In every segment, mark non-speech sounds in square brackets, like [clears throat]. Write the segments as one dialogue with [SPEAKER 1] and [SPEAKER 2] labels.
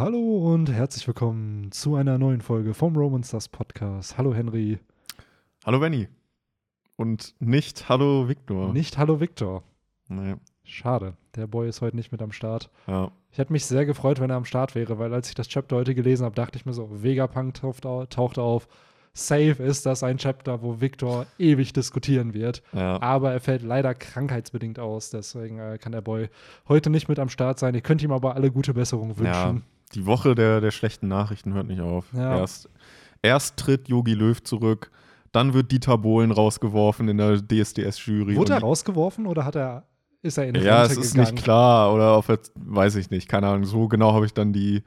[SPEAKER 1] Hallo und herzlich willkommen zu einer neuen Folge vom Roman Stars Podcast. Hallo Henry.
[SPEAKER 2] Hallo Benny. Und nicht Hallo Victor.
[SPEAKER 1] Nicht Hallo Victor.
[SPEAKER 2] Nee.
[SPEAKER 1] Schade, der Boy ist heute nicht mit am Start.
[SPEAKER 2] Ja.
[SPEAKER 1] Ich hätte mich sehr gefreut, wenn er am Start wäre, weil als ich das Chapter heute gelesen habe, dachte ich mir so, Vegapunk taucht, au- taucht auf. Safe ist das ein Chapter, wo Victor ewig diskutieren wird.
[SPEAKER 2] Ja.
[SPEAKER 1] Aber er fällt leider krankheitsbedingt aus. Deswegen äh, kann der Boy heute nicht mit am Start sein. Ihr könnt ihm aber alle gute Besserung
[SPEAKER 2] ja. Die Woche der, der schlechten Nachrichten hört nicht auf.
[SPEAKER 1] Ja.
[SPEAKER 2] Erst, erst tritt Yogi Löw zurück, dann wird Dieter Bohlen rausgeworfen in der DSDS-Jury.
[SPEAKER 1] Wurde er rausgeworfen oder hat er, ist er in
[SPEAKER 2] Ja,
[SPEAKER 1] Rente
[SPEAKER 2] es ist
[SPEAKER 1] gegangen?
[SPEAKER 2] nicht klar. Oder auf weiß ich nicht. Keine Ahnung. So genau habe ich dann die,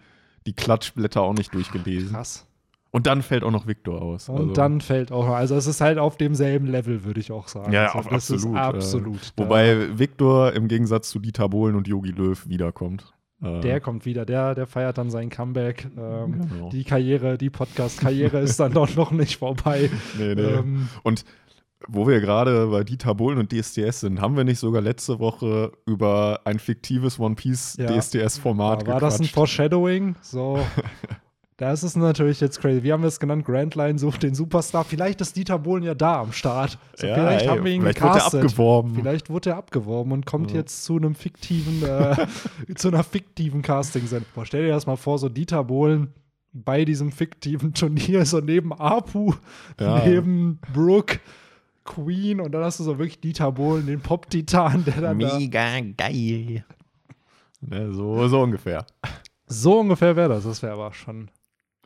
[SPEAKER 2] die Klatschblätter auch nicht durchgelesen.
[SPEAKER 1] Krass.
[SPEAKER 2] Und dann fällt auch noch Victor aus.
[SPEAKER 1] Und
[SPEAKER 2] Also-
[SPEAKER 1] dann fällt auch noch, also es ist halt auf demselben Level, würde ich auch sagen.
[SPEAKER 2] Ja,
[SPEAKER 1] also
[SPEAKER 2] auf-
[SPEAKER 1] das ist
[SPEAKER 2] absolut, äh,
[SPEAKER 1] absolut. Da-
[SPEAKER 2] Wobei Victor im Gegensatz zu Dieter Bohlen und Yogi Löw wiederkommt. Äh,
[SPEAKER 1] der kommt wieder, der, der feiert dann sein Comeback. Ähm,
[SPEAKER 2] Genau.
[SPEAKER 1] Die Karriere, die Podcast-Karriere ist dann doch noch nicht vorbei. [laughs]
[SPEAKER 2] Nee, nee.
[SPEAKER 1] Ähm,
[SPEAKER 2] Und wo wir gerade bei Dieter Bohlen und DSDS sind, haben wir nicht sogar letzte Woche über ein fiktives One Piece
[SPEAKER 1] Ja.
[SPEAKER 2] DSDS-Format
[SPEAKER 1] war das ein
[SPEAKER 2] gequatscht?
[SPEAKER 1] Foreshadowing? So. [laughs] Das ist natürlich jetzt crazy. Wie haben wir es genannt? Grand Line sucht den Superstar. Vielleicht ist Dieter Bohlen ja da am Start. So,
[SPEAKER 2] Ja,
[SPEAKER 1] vielleicht
[SPEAKER 2] ey,
[SPEAKER 1] haben wir ihn
[SPEAKER 2] vielleicht wird er
[SPEAKER 1] gecastet.
[SPEAKER 2] abgeworben.
[SPEAKER 1] Vielleicht wurde er abgeworben und kommt
[SPEAKER 2] Ja.
[SPEAKER 1] jetzt zu einem fiktiven, äh, [laughs] zu einer fiktiven Casting-Sendung. Boah, Stell dir das mal vor, so Dieter Bohlen bei diesem fiktiven Turnier, so neben Apu,
[SPEAKER 2] Ja.
[SPEAKER 1] neben Brooke, Queen und dann hast du so wirklich Dieter Bohlen, den Pop-Titan, der dann da.
[SPEAKER 2] Mega geil. Ja, so, so ungefähr.
[SPEAKER 1] So ungefähr wäre das. Das wäre aber schon.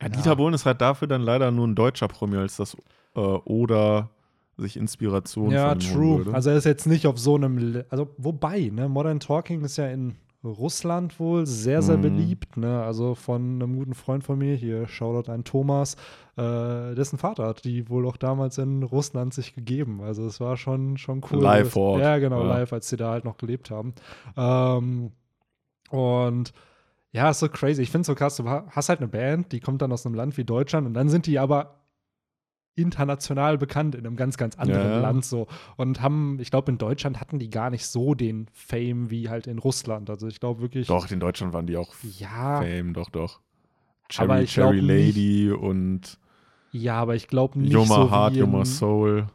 [SPEAKER 2] Ja, Dieter Bohlen ist halt dafür dann leider nur ein deutscher Promi, als das äh, oder sich Inspiration
[SPEAKER 1] Ja, true.
[SPEAKER 2] würde.
[SPEAKER 1] Also er ist jetzt nicht auf so einem, also wobei, ne, Modern Talking ist ja in Russland wohl sehr, sehr
[SPEAKER 2] Mhm.
[SPEAKER 1] beliebt, ne, also von einem guten Freund von mir, hier Shoutout an Thomas, äh, dessen Vater hat die wohl auch damals in Russland sich gegeben, also es war schon, schon cool.
[SPEAKER 2] Live vor Ort.
[SPEAKER 1] Ja, genau,
[SPEAKER 2] Ja.
[SPEAKER 1] live, als sie da halt noch gelebt haben. Ähm, und ja, ist so crazy. Ich finde es so krass, du ha- hast halt eine Band, die kommt dann aus einem Land wie Deutschland und dann sind die aber international bekannt in einem ganz, ganz anderen
[SPEAKER 2] Ja.
[SPEAKER 1] Land so. Und haben, ich glaube, in Deutschland hatten die gar nicht so den Fame wie halt in Russland. Also ich glaube wirklich.
[SPEAKER 2] doch, in Deutschland waren die auch
[SPEAKER 1] Ja,
[SPEAKER 2] Fame, doch, doch.
[SPEAKER 1] Aber
[SPEAKER 2] Cherry,
[SPEAKER 1] ich glaub
[SPEAKER 2] Cherry
[SPEAKER 1] nicht-
[SPEAKER 2] Lady und
[SPEAKER 1] ja, aber ich glaube nicht
[SPEAKER 2] Yoma
[SPEAKER 1] so
[SPEAKER 2] Heart, Yoma Soul.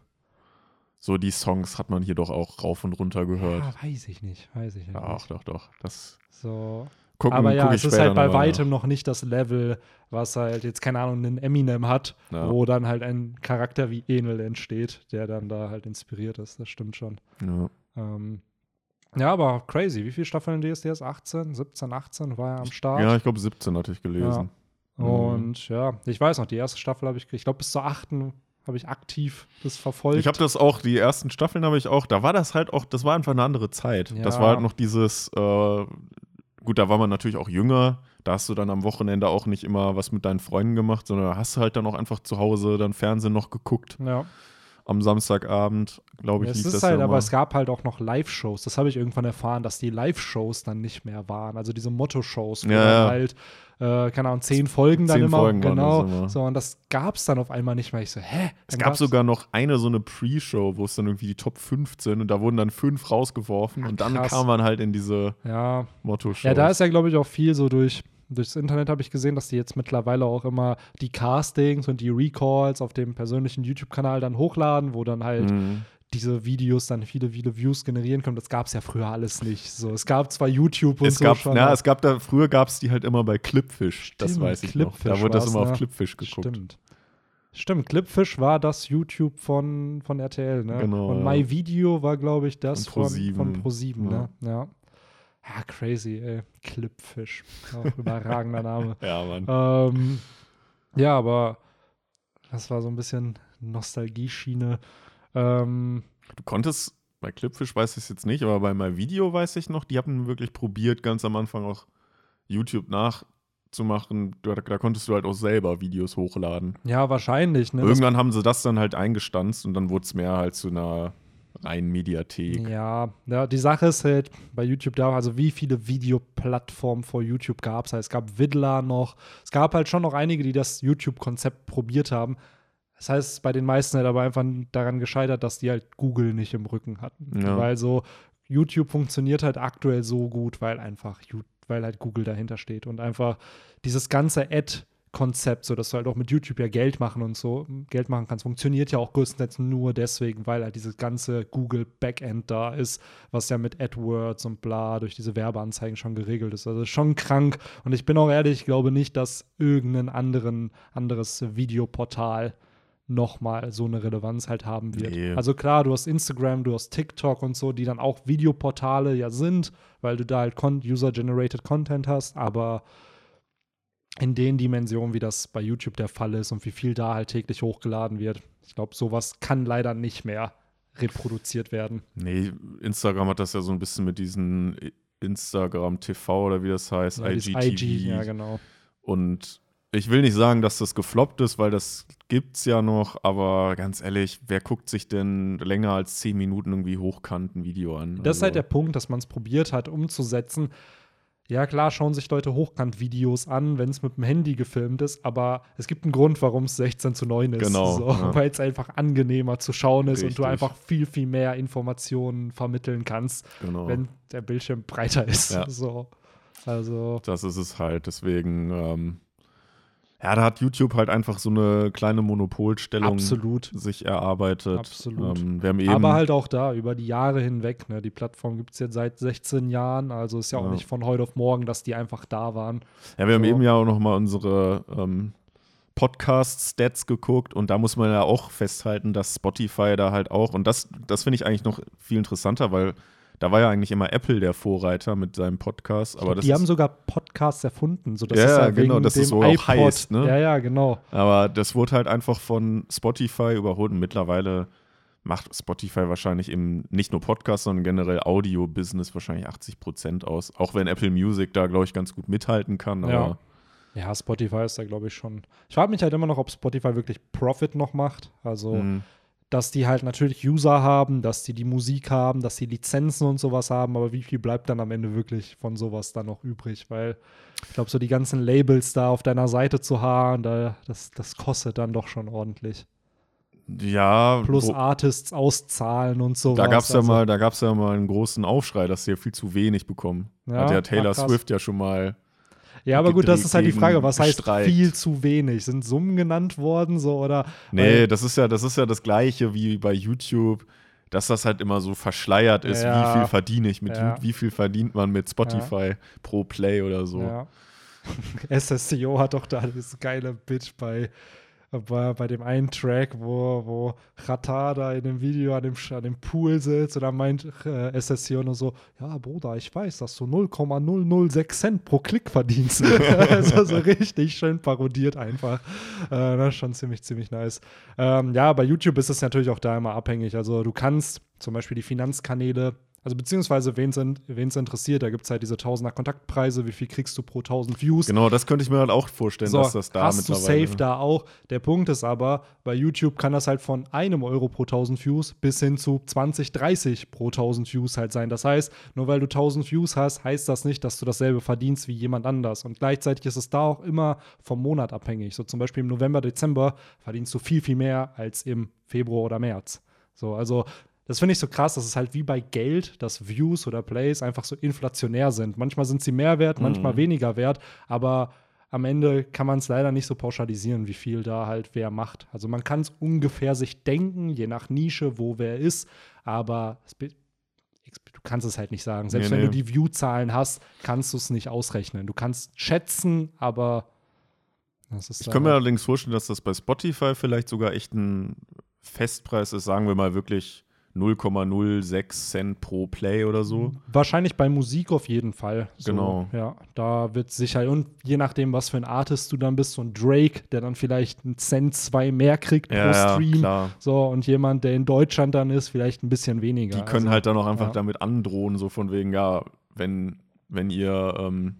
[SPEAKER 2] So die Songs hat man hier doch auch rauf und runter gehört.
[SPEAKER 1] Ja, weiß ich nicht, weiß ich nicht.
[SPEAKER 2] Ach, doch, doch. Das
[SPEAKER 1] So.
[SPEAKER 2] Gucken,
[SPEAKER 1] aber ja,
[SPEAKER 2] guck
[SPEAKER 1] es ist halt bei weitem noch nicht das Level, was halt jetzt, keine Ahnung, einen Eminem hat,
[SPEAKER 2] Ja.
[SPEAKER 1] wo dann halt ein Charakter wie Enel entsteht, der dann da halt inspiriert ist. Das stimmt schon.
[SPEAKER 2] nach.
[SPEAKER 1] Ähm, ja, aber crazy. Wie viele Staffeln DSDS? 18, 17, 18 war er am
[SPEAKER 2] Ja.
[SPEAKER 1] Start.
[SPEAKER 2] Ja, ich glaube 17 hatte ich gelesen. Mhm.
[SPEAKER 1] Und ja, ich weiß noch, die erste Staffel habe ich, ich glaube, bis zur achten habe ich aktiv das verfolgt.
[SPEAKER 2] Ich habe das auch, die ersten Staffeln habe ich auch, da war das halt auch, das war einfach eine andere Zeit. Das
[SPEAKER 1] Ja.
[SPEAKER 2] war halt noch dieses, äh, gut, da war man natürlich auch jünger, da hast du dann am Wochenende auch nicht immer was mit deinen Freunden gemacht, sondern hast halt dann auch einfach zu Hause dann Fernsehen noch geguckt.
[SPEAKER 1] ja.
[SPEAKER 2] Am Samstagabend, glaube ich,
[SPEAKER 1] es
[SPEAKER 2] lief
[SPEAKER 1] ist
[SPEAKER 2] das
[SPEAKER 1] halt,
[SPEAKER 2] ja
[SPEAKER 1] aber es gab halt auch noch Live-Shows. Das habe ich irgendwann erfahren, dass die Live-Shows dann nicht mehr waren. Also diese Motto-Shows, wo
[SPEAKER 2] Ja,
[SPEAKER 1] dann
[SPEAKER 2] ja.
[SPEAKER 1] halt, äh, keine Ahnung, zehn Folgen dann
[SPEAKER 2] Zehn
[SPEAKER 1] immer.
[SPEAKER 2] Folgen
[SPEAKER 1] genau.
[SPEAKER 2] immer.
[SPEAKER 1] So, und das gab es dann auf einmal nicht mehr. Ich so, hä?
[SPEAKER 2] Es
[SPEAKER 1] Dann
[SPEAKER 2] gab sogar noch eine so eine Pre-Show, wo es dann irgendwie die Top 15 und da wurden dann fünf rausgeworfen
[SPEAKER 1] Ach,
[SPEAKER 2] und dann
[SPEAKER 1] krass.
[SPEAKER 2] kam man halt in diese
[SPEAKER 1] Ja,
[SPEAKER 2] Motto-Show.
[SPEAKER 1] Ja, da ist ja, glaube ich, auch viel so durch. Durchs Internet habe ich gesehen, dass die jetzt mittlerweile auch immer die Castings und die Recalls auf dem persönlichen YouTube-Kanal dann hochladen, wo dann halt
[SPEAKER 2] Mhm.
[SPEAKER 1] diese Videos dann viele, viele Views generieren können. Das gab es ja früher alles nicht. So, es gab zwar YouTube und
[SPEAKER 2] Es
[SPEAKER 1] so
[SPEAKER 2] gab,
[SPEAKER 1] schon.
[SPEAKER 2] na, es gab da, früher gab es die halt immer bei Clipfish. das
[SPEAKER 1] Stimmt,
[SPEAKER 2] weiß ich noch. Da
[SPEAKER 1] Clipfish
[SPEAKER 2] wurde das immer
[SPEAKER 1] ne?
[SPEAKER 2] auf Clipfish geguckt.
[SPEAKER 1] Stimmt. Stimmt, Clipfish war das YouTube von, von RTL, ne?
[SPEAKER 2] Genau,
[SPEAKER 1] Und
[SPEAKER 2] ja.
[SPEAKER 1] My Video war, glaube ich, das
[SPEAKER 2] Von
[SPEAKER 1] von,
[SPEAKER 2] ProSieben.
[SPEAKER 1] von Pro7, ne?
[SPEAKER 2] Ja.
[SPEAKER 1] Ja. Ja, crazy, ey. Clipfish. Auch [laughs] überragender Name.
[SPEAKER 2] Ja, Mann.
[SPEAKER 1] Ähm, ja, aber das war so ein bisschen Nostalgie-Schiene. Ähm,
[SPEAKER 2] Du konntest, bei Clipfish weiß ich es jetzt nicht, aber bei My Video weiß ich noch, die haben wirklich probiert, ganz am Anfang auch YouTube nachzumachen. Da, da konntest du halt auch selber Videos hochladen.
[SPEAKER 1] ja, wahrscheinlich. Ne? Das-
[SPEAKER 2] Irgendwann haben sie das dann halt eingestanzt und dann wurde es mehr halt zu einer reinen Mediathek.
[SPEAKER 1] Ja, ja, die Sache ist halt bei YouTube da, also wie viele Videoplattformen vor YouTube gab es? Es gab Vidler noch. Es gab halt schon noch einige, die das YouTube-Konzept probiert haben. Das heißt, bei den meisten halt aber einfach daran gescheitert, dass die halt Google nicht im Rücken hatten.
[SPEAKER 2] Ja.
[SPEAKER 1] Weil so YouTube funktioniert halt aktuell so gut, weil einfach weil halt Google dahinter steht und einfach dieses ganze Ad Konzept, so dass du halt auch mit YouTube ja Geld machen und so Geld machen kannst, funktioniert ja auch größtenteils nur deswegen, weil halt dieses ganze Google Backend da ist, was ja mit AdWords und bla durch diese Werbeanzeigen schon geregelt ist. Also schon krank. Und ich bin auch ehrlich, ich glaube nicht, dass irgendein anderen, anderes Videoportal nochmal so eine Relevanz halt haben wird.
[SPEAKER 2] Nee.
[SPEAKER 1] Also klar, du hast Instagram, du hast TikTok und so, die dann auch Videoportale ja sind, weil du da halt User-Generated Content hast, aber in den Dimensionen, wie das bei YouTube der Fall ist und wie viel da halt täglich hochgeladen wird. Ich glaube, sowas kann leider nicht mehr reproduziert werden.
[SPEAKER 2] Nee, Instagram hat das ja so ein bisschen mit diesen Instagram TV oder wie das heißt,
[SPEAKER 1] Ja,
[SPEAKER 2] IGTV.
[SPEAKER 1] IG, ja, genau.
[SPEAKER 2] Und ich will nicht sagen, dass das gefloppt ist, weil das gibt's ja noch, aber ganz ehrlich, wer guckt sich denn länger als 10 Minuten irgendwie hochkant ein Video an?
[SPEAKER 1] Das ist halt der
[SPEAKER 2] Also,
[SPEAKER 1] Punkt, dass man es probiert hat, umzusetzen. Ja, klar, schauen sich Leute Hochkant-Videos an, wenn es mit dem Handy gefilmt ist, aber es gibt einen Grund, warum es 16 zu 9 ist.
[SPEAKER 2] Genau,
[SPEAKER 1] So,
[SPEAKER 2] ja.
[SPEAKER 1] Weil es einfach angenehmer zu schauen ist und du
[SPEAKER 2] Richtig.
[SPEAKER 1] einfach viel, viel mehr Informationen vermitteln kannst,
[SPEAKER 2] genau.
[SPEAKER 1] wenn der Bildschirm breiter ist.
[SPEAKER 2] Ja.
[SPEAKER 1] So. Also,
[SPEAKER 2] Das ist es halt. Deswegen, ähm, ja, da hat YouTube halt einfach so eine kleine Monopolstellung
[SPEAKER 1] absolut.
[SPEAKER 2] sich erarbeitet.
[SPEAKER 1] Absolut.
[SPEAKER 2] Ähm, wir haben eben,
[SPEAKER 1] Aber halt auch da, über die Jahre hinweg. Ne? Die Plattform gibt es jetzt seit 16 Jahren, also ist ja auch
[SPEAKER 2] Ja.
[SPEAKER 1] nicht von heute auf morgen, dass die einfach da waren.
[SPEAKER 2] ja, wir haben
[SPEAKER 1] so.
[SPEAKER 2] eben ja auch noch mal unsere ähm, Podcast-Stats geguckt und da muss man ja auch festhalten, dass Spotify da halt auch, und das, das finde ich eigentlich noch viel interessanter, weil da war ja eigentlich immer Apple der Vorreiter mit seinem Podcast. Aber das
[SPEAKER 1] die haben sogar Podcasts erfunden. So, das
[SPEAKER 2] Ja,
[SPEAKER 1] ist ja
[SPEAKER 2] genau,
[SPEAKER 1] wegen
[SPEAKER 2] das ist
[SPEAKER 1] dem
[SPEAKER 2] so auch heißt, ne?
[SPEAKER 1] Ja, ja, genau.
[SPEAKER 2] Aber das wurde halt einfach von Spotify überholt und mittlerweile macht Spotify wahrscheinlich im nicht nur Podcast, sondern generell Audio-Business wahrscheinlich 80 Prozent aus. Auch wenn Apple Music da, glaube ich, ganz gut mithalten kann. Aber
[SPEAKER 1] Ja. Ja, Spotify ist da, glaube ich, schon. Ich frage mich halt immer noch, ob Spotify wirklich Profit noch macht. Also,
[SPEAKER 2] mh,
[SPEAKER 1] dass die halt natürlich User haben, dass die die Musik haben, dass die Lizenzen und sowas haben, aber wie viel bleibt dann am Ende wirklich von sowas dann noch übrig? Weil ich glaube, so die ganzen Labels da auf deiner Seite zu haben, da, das, das kostet dann doch schon ordentlich.
[SPEAKER 2] ja,
[SPEAKER 1] Plus
[SPEAKER 2] wo,
[SPEAKER 1] Artists auszahlen und sowas.
[SPEAKER 2] da gab es ja
[SPEAKER 1] Also,
[SPEAKER 2] mal, da gab's ja mal einen großen Aufschrei, dass sie ja viel zu wenig bekommen.
[SPEAKER 1] Ja,
[SPEAKER 2] Hat ja Taylor
[SPEAKER 1] ach.
[SPEAKER 2] Swift ja schon mal.
[SPEAKER 1] Ja, aber gut, das ist halt die Frage, was heißt
[SPEAKER 2] gestreikt.
[SPEAKER 1] viel zu wenig? Sind Summen genannt worden so oder?
[SPEAKER 2] Nee, das ist ja, das ist ja das Gleiche wie bei YouTube, dass das halt immer so verschleiert ist,
[SPEAKER 1] Ja.
[SPEAKER 2] wie viel verdiene ich mit
[SPEAKER 1] Ja.
[SPEAKER 2] Wie viel verdient man mit Spotify pro Play oder so.
[SPEAKER 1] Ja. [laughs] SSCO hat doch da dieses geile Bitch bei, bei, bei dem einen Track, wo, wo Rata da in dem Video an dem, an dem Pool sitzt und dann meint äh, SSCO nur so, ja Bruder, ich weiß, dass du 0,006 Cent pro Klick verdienst. [laughs] [laughs] also so richtig schön parodiert einfach. Äh, das ist schon ziemlich, ziemlich nice. Ähm, ja, bei YouTube ist es natürlich auch da immer abhängig. Also du kannst zum Beispiel die Finanzkanäle also beziehungsweise, wen es interessiert, da gibt es halt diese Tausender Kontaktpreise, wie viel kriegst du pro 1000 Views.
[SPEAKER 2] Genau, das könnte ich mir halt auch vorstellen,
[SPEAKER 1] So,
[SPEAKER 2] dass das da
[SPEAKER 1] hast du
[SPEAKER 2] mittlerweile.
[SPEAKER 1] safe da auch. Der Punkt ist aber, bei YouTube kann das halt von einem Euro pro 1000 Views bis hin zu 20, 30 pro 1000 Views halt sein. Das heißt, nur weil du 1000 Views hast, heißt das nicht, dass du dasselbe verdienst wie jemand anders. Und gleichzeitig ist es da auch immer vom Monat abhängig. So zum Beispiel im November, Dezember verdienst du viel, viel mehr als im Februar oder März. So, also das finde ich so krass, dass es halt wie bei Geld, dass Views oder Plays einfach so inflationär sind. Manchmal sind sie mehr wert, manchmal
[SPEAKER 2] Mhm.
[SPEAKER 1] weniger wert, aber am Ende kann man es leider nicht so pauschalisieren, wie viel da halt wer macht. Also man kann es ungefähr sich denken, je nach Nische, wo wer ist, aber du kannst es halt nicht sagen. Selbst
[SPEAKER 2] Nee,
[SPEAKER 1] wenn du
[SPEAKER 2] nee.
[SPEAKER 1] die View-Zahlen hast, kannst du es nicht ausrechnen. Du kannst schätzen, aber das ist
[SPEAKER 2] Ich kann mir allerdings vorstellen, dass das bei Spotify vielleicht sogar echt ein Festpreis ist, sagen wir mal wirklich 0,06 Cent pro Play oder so.
[SPEAKER 1] Wahrscheinlich bei Musik auf jeden Fall. So,
[SPEAKER 2] Genau.
[SPEAKER 1] Ja, da wird sicher, und je nachdem, was für ein Artist du dann bist, so ein Drake, der dann vielleicht einen Cent, zwei mehr kriegt pro
[SPEAKER 2] Ja,
[SPEAKER 1] Stream.
[SPEAKER 2] klar.
[SPEAKER 1] So, und jemand, der in Deutschland dann ist, vielleicht ein bisschen weniger.
[SPEAKER 2] Die können
[SPEAKER 1] also,
[SPEAKER 2] halt dann auch einfach
[SPEAKER 1] ja.
[SPEAKER 2] damit androhen, so von wegen, ja, wenn, wenn ihr, ähm,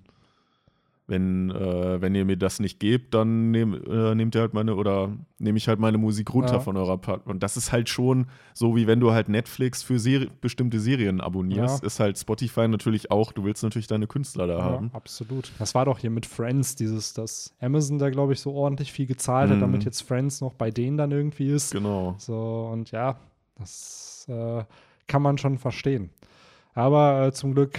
[SPEAKER 2] wenn, äh, wenn ihr mir das nicht gebt, dann nehm, äh, nehmt ihr halt meine, oder nehme ich halt meine Musik runter
[SPEAKER 1] Ja.
[SPEAKER 2] von eurer Plattform. Und das ist halt schon so, wie wenn du halt Netflix für Seri bestimmte Serien abonnierst,
[SPEAKER 1] Ja.
[SPEAKER 2] ist halt Spotify natürlich auch, du willst natürlich deine Künstler da
[SPEAKER 1] Ja,
[SPEAKER 2] haben.
[SPEAKER 1] absolut. Das war doch hier mit Friends, dieses, dass Amazon da, glaube ich, so ordentlich viel gezahlt hat,
[SPEAKER 2] Mhm.
[SPEAKER 1] damit jetzt Friends noch bei denen dann irgendwie ist.
[SPEAKER 2] Genau.
[SPEAKER 1] So, und ja, das äh, kann man schon verstehen. Aber äh, zum Glück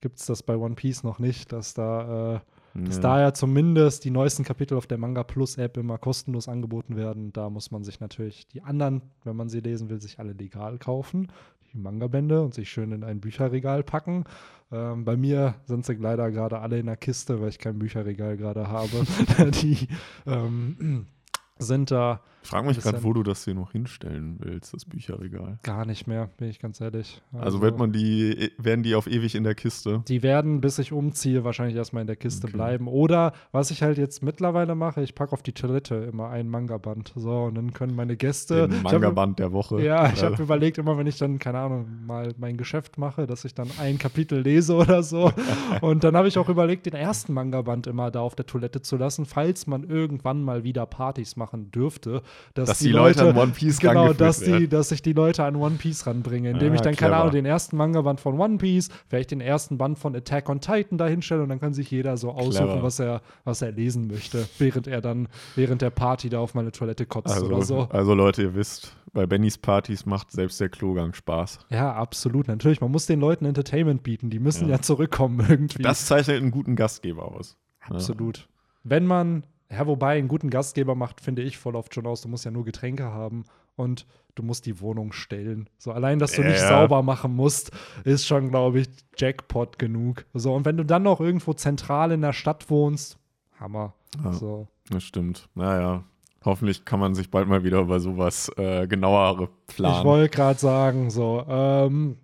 [SPEAKER 1] gibt es das bei One Piece noch nicht, dass da äh, dass
[SPEAKER 2] Ja.
[SPEAKER 1] da ja zumindest die neuesten Kapitel auf der Manga Plus App immer kostenlos angeboten werden. Da muss man sich natürlich die anderen, wenn man sie lesen will, sich alle legal kaufen, die Manga-Bände und sich schön in ein Bücherregal packen. Ähm, bei mir sind sie leider gerade alle in der Kiste, weil ich kein Bücherregal gerade habe. [laughs] die ähm, [clears throat] sind da
[SPEAKER 2] Ich frage mich gerade, wo du das hier noch hinstellen willst, das Bücherregal.
[SPEAKER 1] gar nicht mehr, bin ich ganz ehrlich.
[SPEAKER 2] Also, wird man die, werden die auf ewig in der Kiste?
[SPEAKER 1] Die werden, bis ich umziehe, wahrscheinlich erstmal in der Kiste
[SPEAKER 2] Okay.
[SPEAKER 1] bleiben. Oder was ich halt jetzt mittlerweile mache, ich packe auf die Toilette immer ein Manga-Band. So, und dann können meine Gäste.
[SPEAKER 2] Den Manga-Band der Woche.
[SPEAKER 1] Ja, ich habe überlegt, immer wenn ich dann, keine Ahnung, mal mein Geschäft mache, dass ich dann ein Kapitel lese oder so. [laughs] Und dann habe ich auch überlegt, den ersten Manga-Band immer da auf der Toilette zu lassen, falls man irgendwann mal wieder Partys machen dürfte. Dass,
[SPEAKER 2] Dass die Leute an One Piece
[SPEAKER 1] Genau, dass, die,
[SPEAKER 2] werden.
[SPEAKER 1] dass ich die Leute an One Piece ranbringe, indem
[SPEAKER 2] Ah,
[SPEAKER 1] ich dann, keine
[SPEAKER 2] clever.
[SPEAKER 1] Ahnung, den ersten Manga-Band von One Piece, vielleicht den ersten Band von Attack on Titan da hinstelle und dann kann sich jeder so aussuchen,
[SPEAKER 2] Clever.
[SPEAKER 1] was er, was er lesen möchte, während er dann während der Party da auf meine Toilette kotzt
[SPEAKER 2] also,
[SPEAKER 1] oder so.
[SPEAKER 2] also, Leute, ihr wisst, bei Bennys Partys macht selbst der Klogang Spaß.
[SPEAKER 1] Ja, absolut. Natürlich, man muss den Leuten Entertainment bieten. Die müssen
[SPEAKER 2] Ja.
[SPEAKER 1] ja, zurückkommen [laughs] irgendwie.
[SPEAKER 2] Das zeichnet einen guten Gastgeber aus.
[SPEAKER 1] absolut. Wenn man, ja, wobei einen guten Gastgeber macht, finde ich voll oft schon aus. Du musst ja nur Getränke haben und du musst die Wohnung stellen. So allein, dass du
[SPEAKER 2] Ja,
[SPEAKER 1] nicht sauber machen musst, ist schon, glaube ich, Jackpot genug. So und wenn du dann noch irgendwo zentral in der Stadt wohnst, Hammer.
[SPEAKER 2] Ja.
[SPEAKER 1] So.
[SPEAKER 2] Das stimmt. Naja, hoffentlich kann man sich bald mal wieder über sowas äh, genauere planen.
[SPEAKER 1] Ich wollte gerade sagen, so, ähm,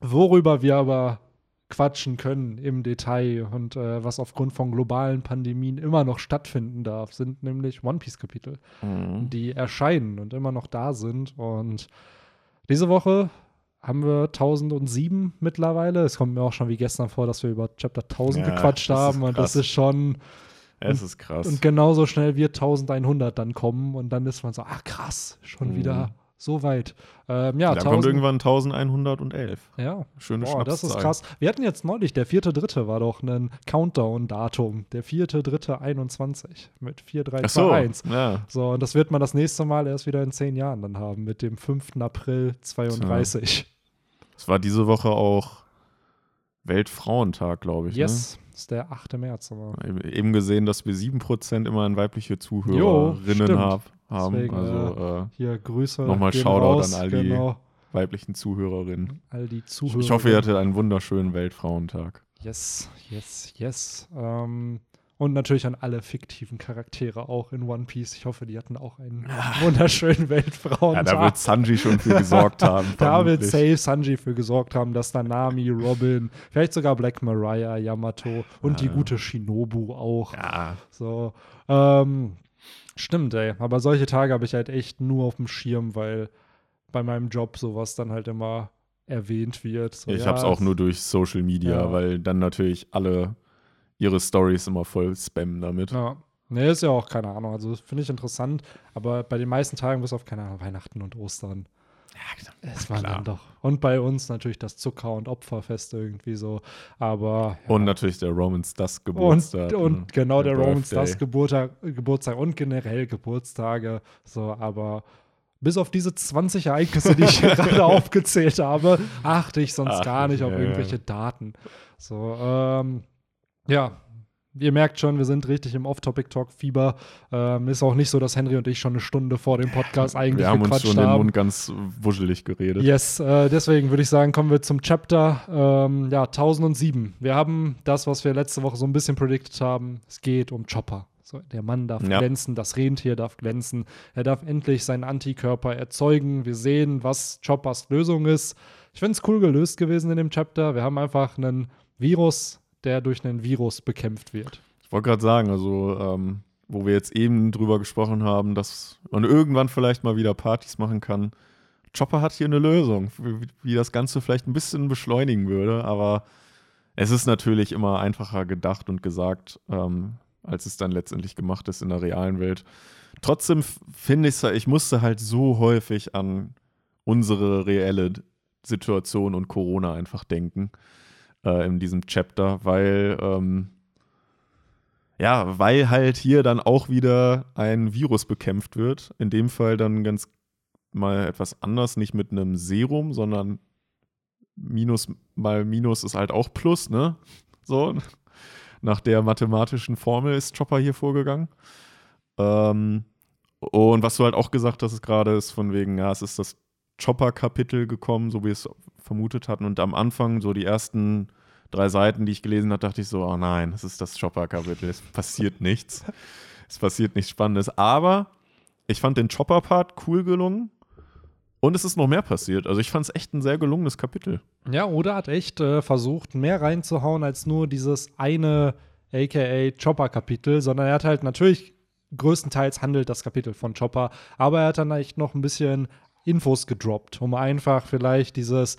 [SPEAKER 1] worüber wir aber quatschen können im Detail und äh, was aufgrund von globalen Pandemien immer noch stattfinden darf, sind nämlich One Piece-Kapitel,
[SPEAKER 2] Mhm.
[SPEAKER 1] die erscheinen und immer noch da sind. Und diese Woche haben wir 1007 mittlerweile. Es kommt mir auch schon wie gestern vor, dass wir über Chapter 1000
[SPEAKER 2] Ja,
[SPEAKER 1] gequatscht haben. Und das ist schon.
[SPEAKER 2] Es ist krass.
[SPEAKER 1] Und genauso schnell wird 1100 dann kommen. Und dann ist man so, ach krass, schon
[SPEAKER 2] Mhm.
[SPEAKER 1] wieder so weit. Ähm, ja,
[SPEAKER 2] da kommt irgendwann 1111.
[SPEAKER 1] Ja,
[SPEAKER 2] Schöne
[SPEAKER 1] Boah, das ist krass. Wir hatten jetzt neulich, der vierte Dritte war doch ein Countdown-Datum. Der vierte Dritte 21 mit 4, 3,
[SPEAKER 2] Ach
[SPEAKER 1] 2,
[SPEAKER 2] so,
[SPEAKER 1] 1.
[SPEAKER 2] ja.
[SPEAKER 1] So, und das wird man das nächste Mal erst wieder in zehn Jahren dann haben, mit dem 5. April 32.
[SPEAKER 2] Es war diese Woche auch Weltfrauentag, glaube ich.
[SPEAKER 1] Yes, ist der 8. März. Aber.
[SPEAKER 2] Ne? Eben gesehen, dass wir 7% immerhin weibliche
[SPEAKER 1] Jo,
[SPEAKER 2] Zuhörerinnen
[SPEAKER 1] stimmt.
[SPEAKER 2] hab, haben.
[SPEAKER 1] Deswegen,
[SPEAKER 2] also äh,
[SPEAKER 1] Hier Grüße.
[SPEAKER 2] Nochmal Shoutout
[SPEAKER 1] raus,
[SPEAKER 2] an all die
[SPEAKER 1] Genau,
[SPEAKER 2] weiblichen Zuhörerinnen.
[SPEAKER 1] all die
[SPEAKER 2] Ich,
[SPEAKER 1] Zuhörer.
[SPEAKER 2] ich hoffe, ihr hattet einen wunderschönen Weltfrauentag.
[SPEAKER 1] Yes, yes, yes. Ähm, und natürlich an alle fiktiven Charaktere auch in One Piece. Ich hoffe, die hatten auch einen wunderschönen [laughs]
[SPEAKER 2] Ja,
[SPEAKER 1] Weltfrauentag.
[SPEAKER 2] da wird Sanji schon für gesorgt haben. [laughs]
[SPEAKER 1] Da wird safe Sanji für gesorgt haben, dass da Nami, Robin, vielleicht sogar Black Mariah, Yamato und die
[SPEAKER 2] Ja.
[SPEAKER 1] gute Shinobu auch.
[SPEAKER 2] Ja,
[SPEAKER 1] So. Ähm, stimmt, ey. Aber solche Tage habe ich halt echt nur auf dem Schirm, weil bei meinem Job sowas dann halt immer erwähnt wird. So,
[SPEAKER 2] ich
[SPEAKER 1] ja,
[SPEAKER 2] habe es auch nur durch Social Media,
[SPEAKER 1] Ja.
[SPEAKER 2] weil dann natürlich alle ihre Stories immer voll spammen damit.
[SPEAKER 1] Ja. Nee, ist ja auch keine Ahnung. Also finde ich interessant. Aber bei den meisten Tagen bis auf, keine Ahnung, Weihnachten und Ostern. Es war
[SPEAKER 2] klar.
[SPEAKER 1] dann doch. Und bei uns natürlich das Zucker- und Opferfest irgendwie so. Aber. ja.
[SPEAKER 2] Und natürlich der Romans das
[SPEAKER 1] Und,
[SPEAKER 2] Geburtstag. ne?
[SPEAKER 1] und genau der, Romans
[SPEAKER 2] Birthday.
[SPEAKER 1] das Geburtstag, Geburtstag und generell Geburtstage. So, aber bis auf diese 20 Ereignisse, die ich [laughs] gerade aufgezählt habe, achte ich sonst
[SPEAKER 2] Ach,
[SPEAKER 1] gar nicht auf
[SPEAKER 2] ja,
[SPEAKER 1] irgendwelche
[SPEAKER 2] ja.
[SPEAKER 1] Daten. So, ähm, ja. Ihr merkt schon, wir sind richtig im Off-Topic-Talk-Fieber. Ähm, ist auch nicht so, dass Henry und ich schon eine Stunde vor dem Podcast eigentlich
[SPEAKER 2] Wir haben uns schon den
[SPEAKER 1] haben.
[SPEAKER 2] Mund ganz wuschelig geredet.
[SPEAKER 1] Yes, äh, deswegen würde ich sagen, kommen wir zum Chapter ähm, ja, 1007. Wir haben das, was wir letzte Woche so ein bisschen predicted haben. Es geht um Chopper. So, der Mann darf
[SPEAKER 2] Ja.
[SPEAKER 1] glänzen, das Rentier darf glänzen. Er darf endlich seinen Antikörper erzeugen. Wir sehen, was Choppers Lösung ist. Ich finde es cool gelöst gewesen in dem Chapter. Wir haben einfach einen Virus, der durch einen Virus bekämpft wird.
[SPEAKER 2] Ich wollte gerade sagen, also, ähm, wo wir jetzt eben drüber gesprochen haben, dass man irgendwann vielleicht mal wieder Partys machen kann. Chopper hat hier eine Lösung, wie, das Ganze vielleicht ein bisschen beschleunigen würde, aber es ist natürlich immer einfacher gedacht und gesagt, ähm, als es dann letztendlich gemacht ist in der realen Welt. Trotzdem finde ich es, ich musste halt so häufig an unsere reelle Situation und Corona einfach denken äh, in diesem Chapter, weil ähm, ja, weil halt hier dann auch wieder ein Virus bekämpft wird. In dem Fall dann ganz mal etwas anders, nicht mit einem Serum, sondern Minus mal Minus ist halt auch Plus, ne? So, nach der mathematischen Formel ist Chopper hier vorgegangen. Ähm, und was du halt auch gesagt hast, ist gerade, ist von wegen, ja, es ist das Chopper-Kapitel gekommen, so wie wir es vermutet hatten. Und am Anfang, so die ersten drei Seiten, die ich gelesen habe, dachte ich so, oh nein, es ist das Chopper-Kapitel, es passiert nichts. Es passiert nichts Spannendes. Aber ich fand den Chopper-Part cool gelungen. Und es ist noch mehr passiert. Also ich fand es echt ein sehr gelungenes Kapitel.
[SPEAKER 1] Ja, Oda hat echt äh, versucht, mehr reinzuhauen als nur dieses eine aka Chopper-Kapitel, sondern er hat halt natürlich größtenteils handelt das Kapitel von Chopper, aber er hat dann echt noch ein bisschen Infos gedroppt, um einfach vielleicht dieses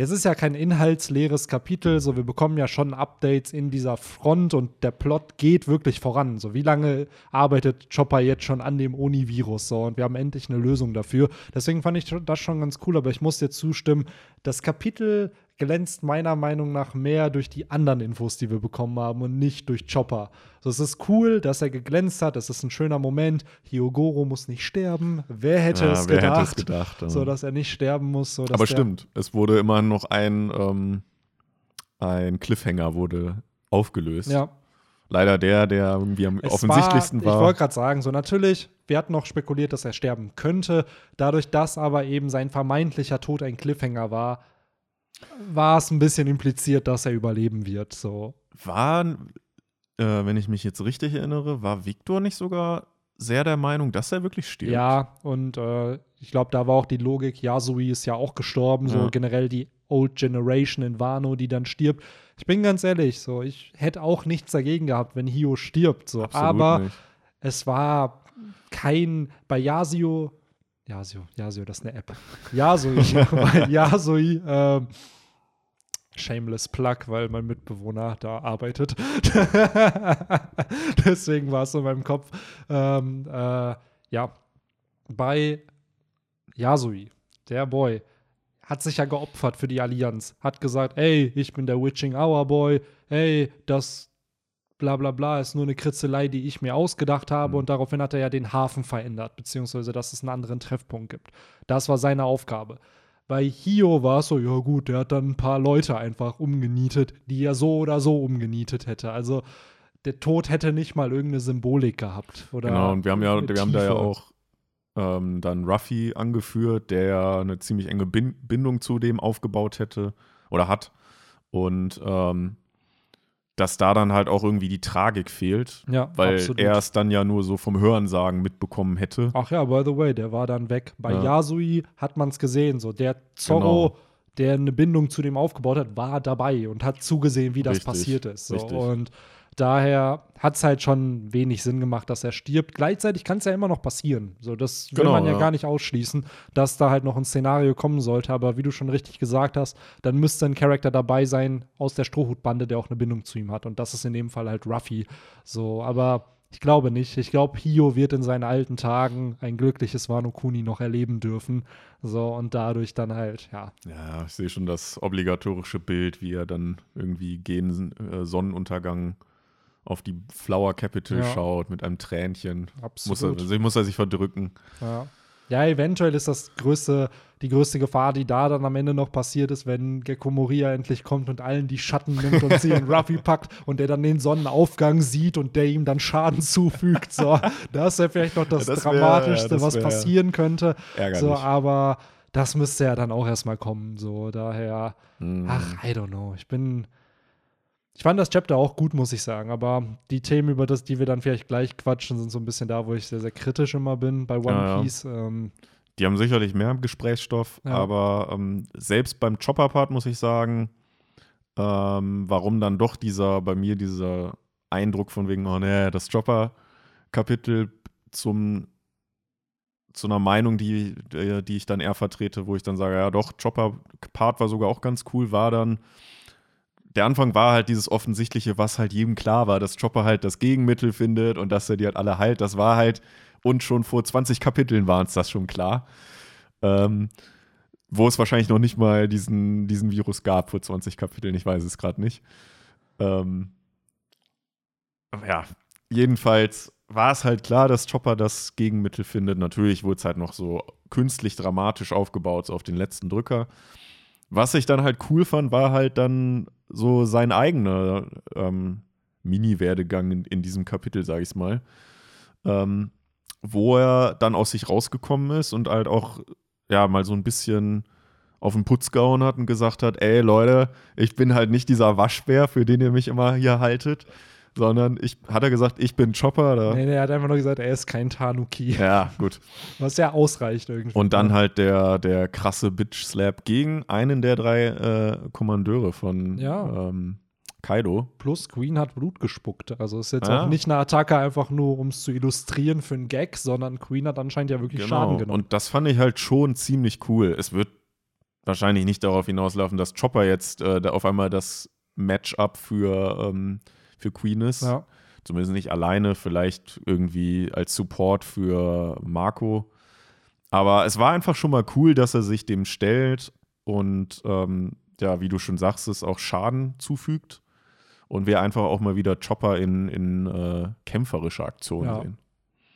[SPEAKER 1] Jetzt ist ja kein inhaltsleeres Kapitel, so wir bekommen ja schon Updates in dieser Front und der Plot geht wirklich voran. So wie lange arbeitet Chopper jetzt schon an dem Oni-Virus so und wir haben endlich eine Lösung dafür. Deswegen fand ich das schon ganz cool, aber ich muss dir zustimmen, das Kapitel glänzt meiner Meinung nach mehr durch die anderen Infos, die wir bekommen haben und nicht durch Chopper. So, es ist cool, dass er geglänzt hat. Es ist ein schöner Moment. Hyogoro muss nicht sterben. Wer hätte, ja, es, wer gedacht, hätte es gedacht? Ja. So, dass er nicht sterben muss. So,
[SPEAKER 2] Aber stimmt, es wurde immer noch ein, ähm, ein Cliffhanger wurde aufgelöst.
[SPEAKER 1] Ja.
[SPEAKER 2] Leider der, der irgendwie am es offensichtlichsten war.
[SPEAKER 1] war. Ich wollte gerade sagen, so natürlich, wir hatten noch spekuliert, dass er sterben könnte. Dadurch, dass aber eben sein vermeintlicher Tod ein Cliffhanger war, war es ein bisschen impliziert, dass er überleben wird. So.
[SPEAKER 2] War, äh, wenn ich mich jetzt richtig erinnere, war Victor nicht sogar sehr der Meinung, dass er wirklich stirbt?
[SPEAKER 1] Ja, und äh, ich glaube, da war auch die Logik, Yasui ist ja auch gestorben, ja. so generell die Old Generation in Wano, die dann stirbt. Ich bin ganz ehrlich, so, ich hätte auch nichts dagegen gehabt, wenn Hio stirbt, so. Aber nicht. es war kein, bei Yasuo Yasio, Yasio, das ist eine App. Yasui, weil Yasui, äh, Shameless Plug, weil mein Mitbewohner da arbeitet. [laughs] Deswegen war es in meinem Kopf. Ähm, äh, ja, bei Yasui, der Boy, hat sich ja geopfert für die Allianz. Hat gesagt, ey, ich bin der Witching Hour Boy. Ey, das bla bla bla, ist nur eine Kritzelei, die ich mir ausgedacht habe. Mhm. Und daraufhin hat er ja den Hafen verändert, beziehungsweise dass es einen anderen Treffpunkt gibt. Das war seine Aufgabe. Bei Hio war es so, ja gut, der hat dann ein paar Leute einfach umgenietet, die er so oder so umgenietet hätte. Also der Tod hätte nicht mal irgendeine Symbolik gehabt. Oder
[SPEAKER 2] genau, und wir haben ja, wir haben da ja auch ähm, dann Ruffy angeführt, der ja eine ziemlich enge Bindung zu dem aufgebaut hätte oder hat. Und ähm, dass da dann halt auch irgendwie die Tragik fehlt.
[SPEAKER 1] Ja,
[SPEAKER 2] weil absolut. er es dann ja nur so vom Hörensagen mitbekommen hätte.
[SPEAKER 1] Ach ja, by the way, der war dann weg. Bei ja. Yasui hat man es gesehen, so der Zorro, genau. der eine Bindung zu dem aufgebaut hat, war dabei und hat zugesehen, wie das Richtig. passiert ist. So. Und daher hat es halt schon wenig Sinn gemacht, dass er stirbt. Gleichzeitig kann es ja immer noch passieren. So, das will genau, man ja, ja, gar nicht ausschließen, dass da halt noch ein Szenario kommen sollte. Aber wie du schon richtig gesagt hast, dann müsste ein Charakter dabei sein aus der Strohhutbande, der auch eine Bindung zu ihm hat. Und das ist in dem Fall halt Ruffy. So, aber ich glaube nicht. Ich glaube, Hio wird in seinen alten Tagen ein glückliches Wano Kuni noch erleben dürfen. So, und dadurch dann halt, ja.
[SPEAKER 2] Ja, ich sehe schon das obligatorische Bild, wie er dann irgendwie gegen äh, Sonnenuntergang auf die Flower Capital ja. schaut mit einem Tränchen. Absolut. Muss er, muss er sich verdrücken.
[SPEAKER 1] Ja. Ja, eventuell ist das größte, die größte Gefahr, die da dann am Ende noch passiert ist, wenn Gecko Moria endlich kommt und allen die Schatten nimmt und sie in [laughs] Ruffy packt und der dann den Sonnenaufgang sieht und der ihm dann Schaden zufügt. So, das wäre vielleicht noch das, ja, das wär, Dramatischste, das was passieren könnte. Ärgerlich. So, aber das müsste ja dann auch erstmal kommen. So, daher, mm. ach, I don't know. Ich bin, ich fand das Chapter auch gut, muss ich sagen, aber die Themen, über das, die wir dann vielleicht gleich quatschen, sind so ein bisschen da, wo ich sehr, sehr kritisch immer bin bei One ja, Piece. Ähm,
[SPEAKER 2] die haben sicherlich mehr Gesprächsstoff, ja. aber ähm, selbst beim Chopper-Part muss ich sagen, ähm, warum dann doch dieser, bei mir dieser Eindruck von wegen, oh ne, das Chopper-Kapitel zum zu einer Meinung, die, die ich dann eher vertrete, wo ich dann sage, ja doch, Chopper-Part war sogar auch ganz cool, war dann der Anfang war halt dieses Offensichtliche, was halt jedem klar war, dass Chopper halt das Gegenmittel findet und dass er die halt alle heilt. Das war halt, und schon vor 20 Kapiteln war uns das schon klar. Ähm, wo es wahrscheinlich noch nicht mal diesen, diesen Virus gab vor 20 Kapiteln, ich weiß es gerade nicht. Ähm, ja, jedenfalls war es halt klar, dass Chopper das Gegenmittel findet. Natürlich wurde es halt noch so künstlich dramatisch aufgebaut, so auf den letzten Drücker. Was ich dann halt cool fand, war halt dann so sein eigener ähm, Mini-Werdegang in, in, diesem Kapitel, sag ich's mal. Ähm, wo er dann aus sich rausgekommen ist und halt auch, ja, mal so ein bisschen auf den Putz gehauen hat und gesagt hat, ey Leute, ich bin halt nicht dieser Waschbär, für den ihr mich immer hier haltet, sondern ich, hat er gesagt, ich bin Chopper? Oder?
[SPEAKER 1] Nee, nee, er hat einfach nur gesagt, er ist kein Tanuki.
[SPEAKER 2] Ja, gut.
[SPEAKER 1] Was ja ausreicht irgendwie.
[SPEAKER 2] Und dann halt der, der krasse Bitch-Slap gegen einen der drei äh, Kommandeure von ja. ähm, Kaido.
[SPEAKER 1] Plus Queen hat Blut gespuckt. Also ist jetzt ja. auch nicht eine Attacke einfach nur, um es zu illustrieren für einen Gag, sondern Queen hat anscheinend ja wirklich genau. Schaden genommen.
[SPEAKER 2] Und das fand ich halt schon ziemlich cool. Es wird wahrscheinlich nicht darauf hinauslaufen, dass Chopper jetzt äh, auf einmal das Matchup für, ähm, für Queen ist. Ja. Zumindest nicht alleine, vielleicht irgendwie als Support für Marco. Aber es war einfach schon mal cool, dass er sich dem stellt und ähm, ja, wie du schon sagst, es auch Schaden zufügt. Und wir einfach auch mal wieder Chopper in, in äh, kämpferische Aktionen ja. sehen.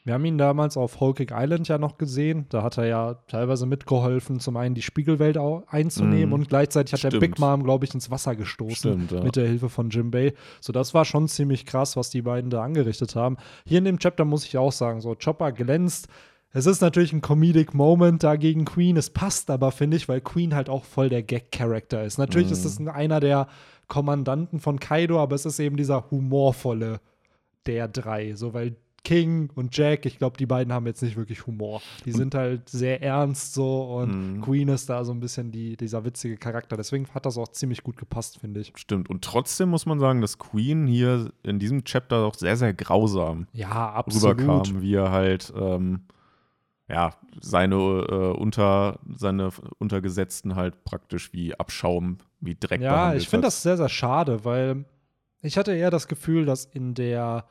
[SPEAKER 1] Wir haben ihn damals auf Cake Island ja noch gesehen. Da hat er ja teilweise mitgeholfen, zum einen die Spiegelwelt einzunehmen mm, und gleichzeitig hat stimmt. der Big Mom, glaube ich, ins Wasser gestoßen stimmt, ja. mit der Hilfe von Jim Bay. So, das war schon ziemlich krass, was die beiden da angerichtet haben. Hier in dem Chapter muss ich auch sagen, so Chopper glänzt. Es ist natürlich ein Comedic Moment da gegen Queen. Es passt aber, finde ich, weil Queen halt auch voll der Gag-Charakter ist. Natürlich mm. ist es einer der Kommandanten von Kaido, aber es ist eben dieser humorvolle der drei. So, weil King und Jack, ich glaube, die beiden haben jetzt nicht wirklich Humor. Die sind halt sehr ernst so und mhm. Queen ist da so ein bisschen die, dieser witzige Charakter. Deswegen hat das auch ziemlich gut gepasst, finde ich.
[SPEAKER 2] Stimmt. Und trotzdem muss man sagen, dass Queen hier in diesem Chapter auch sehr, sehr grausam
[SPEAKER 1] ja, absolut.
[SPEAKER 2] rüberkam, wie er halt ähm, ja, seine, äh, unter, seine Untergesetzten halt praktisch wie Abschaum, wie Dreck
[SPEAKER 1] Ja, ich finde das sehr, sehr schade, weil ich hatte eher das Gefühl, dass in der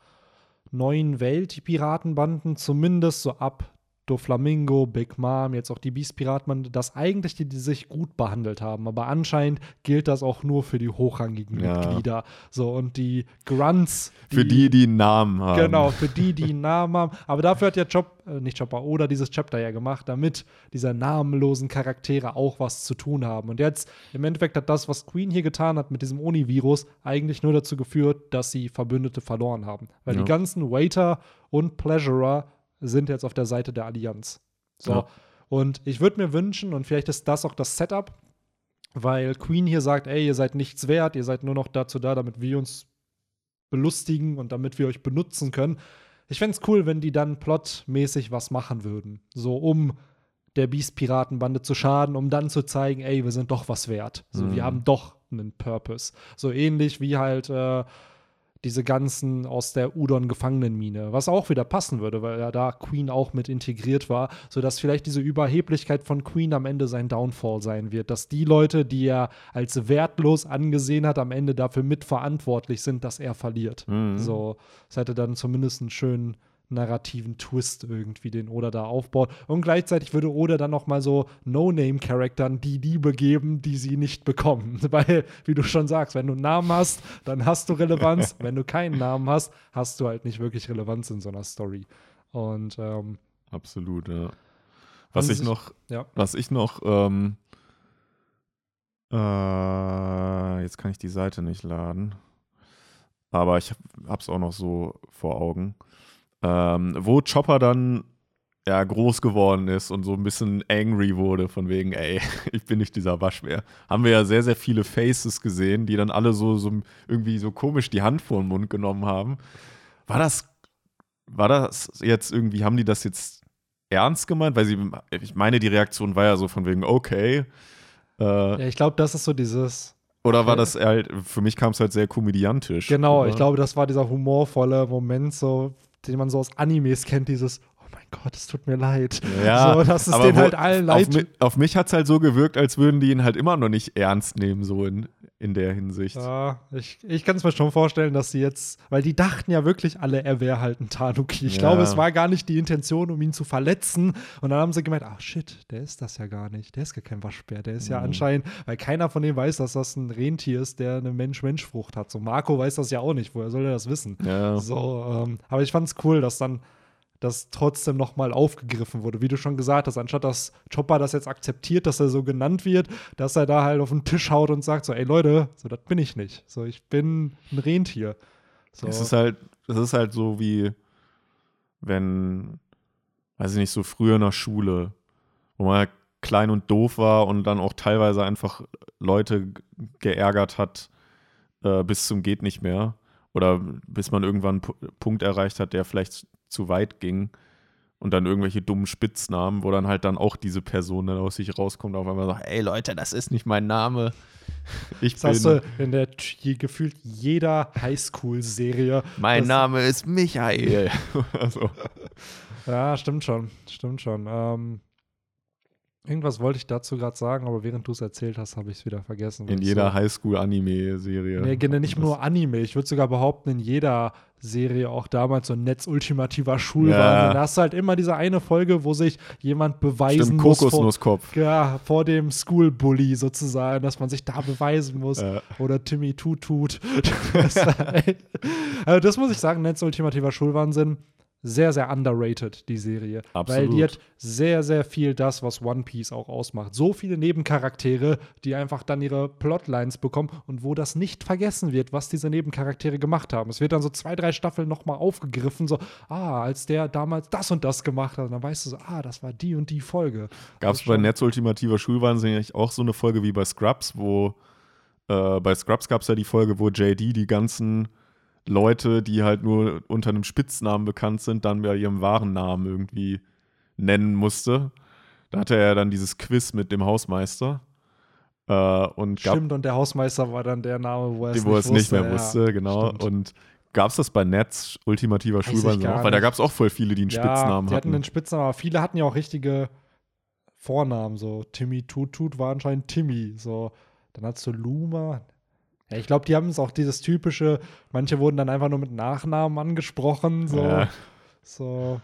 [SPEAKER 1] neuen Welt die Piratenbanden zumindest so ab Doflamingo, Big Mom, jetzt auch die Beast-Piratenbande, dass eigentlich die, die sich gut behandelt haben. Aber anscheinend gilt das auch nur für die hochrangigen ja. Mitglieder. So, und die Grunts.
[SPEAKER 2] Die, für die, die einen Namen haben.
[SPEAKER 1] Genau, für die, die einen Namen haben. Aber dafür hat ja Job, äh, nicht Chopper, oder dieses Chapter ja gemacht, damit diese namenlosen Charaktere auch was zu tun haben. Und jetzt, im Endeffekt hat das, was Queen hier getan hat mit diesem Oni-Virus, eigentlich nur dazu geführt, dass sie Verbündete verloren haben. Weil ja. die ganzen Waiter und Pleasurer sind jetzt auf der Seite der Allianz. So. Ja. Und ich würde mir wünschen, und vielleicht ist das auch das Setup, weil Queen hier sagt, ey, ihr seid nichts wert, ihr seid nur noch dazu da, damit wir uns belustigen und damit wir euch benutzen können. Ich fände es cool, wenn die dann plotmäßig was machen würden. So, um der Beast-Piratenbande zu schaden, um dann zu zeigen, ey, wir sind doch was wert. So, mhm. wir haben doch einen Purpose. So ähnlich wie halt äh, diese ganzen aus der Udon-Gefangenenmine, was auch wieder passen würde, weil ja da Queen auch mit integriert war, sodass vielleicht diese Überheblichkeit von Queen am Ende sein Downfall sein wird, dass die Leute, die er als wertlos angesehen hat, am Ende dafür mitverantwortlich sind, dass er verliert. Mhm. So, es hätte dann zumindest einen schönen narrativen Twist irgendwie, den Oda da aufbaut. Und gleichzeitig würde Oda dann noch mal so No-Name-Charaktern die Liebe geben, die sie nicht bekommen. [laughs] Weil, wie du schon sagst, wenn du einen Namen hast, dann hast du Relevanz. [laughs] wenn du keinen Namen hast, hast du halt nicht wirklich Relevanz in so einer Story. Und ähm,
[SPEAKER 2] absolut, ja. Was ich noch, ja. was ich noch, ähm, äh, jetzt kann ich die Seite nicht laden, aber ich hab's auch noch so vor Augen ähm, wo Chopper dann ja, groß geworden ist und so ein bisschen angry wurde, von wegen, ey, [laughs] ich bin nicht dieser Waschbär. Haben wir ja sehr, sehr viele Faces gesehen, die dann alle so, so irgendwie so komisch die Hand vor den Mund genommen haben. War das, war das jetzt irgendwie, haben die das jetzt ernst gemeint? Weil sie, ich meine, die Reaktion war ja so von wegen, okay.
[SPEAKER 1] Äh, ja, ich glaube, das ist so dieses.
[SPEAKER 2] Oder war das halt, für mich kam es halt sehr komödiantisch.
[SPEAKER 1] Genau,
[SPEAKER 2] oder?
[SPEAKER 1] ich glaube, das war dieser humorvolle Moment, so den man so aus Animes kennt, dieses Gott, es tut mir leid.
[SPEAKER 2] Ja,
[SPEAKER 1] so, dass es denen halt allen leid
[SPEAKER 2] auf, mi auf mich hat es halt so gewirkt, als würden die ihn halt immer noch nicht ernst nehmen, so in, in der Hinsicht.
[SPEAKER 1] Ja, ich, ich kann es mir schon vorstellen, dass sie jetzt, weil die dachten ja wirklich alle, er wäre halt ein Tanuki. Ich ja. glaube, es war gar nicht die Intention, um ihn zu verletzen. Und dann haben sie gemeint, ach shit, der ist das ja gar nicht. Der ist gar kein Waschbär. Der ist mhm. ja anscheinend, weil keiner von denen weiß, dass das ein Rentier ist, der eine Mensch-Mensch-Frucht hat. So Marco weiß das ja auch nicht. Woher soll er das wissen?
[SPEAKER 2] Ja.
[SPEAKER 1] So, ähm, aber ich fand es cool, dass dann das trotzdem nochmal aufgegriffen wurde. Wie du schon gesagt hast, anstatt dass Chopper das jetzt akzeptiert, dass er so genannt wird, dass er da halt auf den Tisch haut und sagt so, ey Leute, so das bin ich nicht. So, ich bin ein Rentier. So.
[SPEAKER 2] Es ist halt, es ist halt so wie, wenn, weiß ich nicht, so früher in der Schule, wo man halt klein und doof war und dann auch teilweise einfach Leute geärgert hat äh, bis zum geht nicht mehr oder bis man irgendwann einen Punkt erreicht hat, der vielleicht zu weit ging und dann irgendwelche dummen Spitznamen, wo dann halt dann auch diese Person dann aus sich rauskommt, auf einmal sagt, ey Leute, das ist nicht mein Name.
[SPEAKER 1] Ich das bin hast du in der gefühlt jeder Highschool-Serie.
[SPEAKER 2] Mein Name ist Michael. [laughs] also.
[SPEAKER 1] Ja, stimmt schon, stimmt schon. Ähm, Irgendwas wollte ich dazu gerade sagen, aber während du es erzählt hast, habe ich es wieder vergessen.
[SPEAKER 2] In jeder so. Highschool-Anime-Serie.
[SPEAKER 1] Nee, nicht nur Anime. Ich würde sogar behaupten, in jeder Serie auch damals so ein netzultimativer Schulwahnsinn. Ja. Da hast du halt immer diese eine Folge, wo sich jemand beweisen Stimmt,
[SPEAKER 2] muss. Kokosnusskopf.
[SPEAKER 1] Vor, ja, vor dem School-Bully sozusagen, dass man sich da beweisen muss. Ja. Oder Timmy Tut Tut. [laughs] das, halt, also das muss ich sagen, netzultimativer Schulwahnsinn sehr, sehr underrated, die Serie. Absolut. Weil die hat sehr, sehr viel das, was One Piece auch ausmacht. So viele Nebencharaktere, die einfach dann ihre Plotlines bekommen und wo das nicht vergessen wird, was diese Nebencharaktere gemacht haben. Es wird dann so zwei, drei Staffeln nochmal aufgegriffen, so, ah, als der damals das und das gemacht hat. Und dann weißt du so, ah, das war die und die Folge.
[SPEAKER 2] Gab es bei Netz Ultimativer Schulwahnsinn auch so eine Folge wie bei Scrubs, wo äh, bei Scrubs gab es ja die Folge, wo JD die ganzen Leute, die halt nur unter einem Spitznamen bekannt sind, dann bei ihrem wahren Namen irgendwie nennen musste. Da hatte er dann dieses Quiz mit dem Hausmeister. Äh, und
[SPEAKER 1] Stimmt, und der Hausmeister war dann der Name, wo er es
[SPEAKER 2] nicht, wusste, nicht mehr wusste, ja, genau. Stimmt. Und gab es das bei Netz, ultimativer Schulwahnsinn auch? Weil da gab es auch voll viele, die einen ja, Spitznamen die
[SPEAKER 1] hatten. Die hatten einen Spitznamen, aber viele hatten ja auch richtige Vornamen. So Timmy Tutut war anscheinend Timmy. So, dann hast du Luma. Ja, ich glaube, die haben es auch dieses typische, manche wurden dann einfach nur mit Nachnamen angesprochen. So. Ja. so.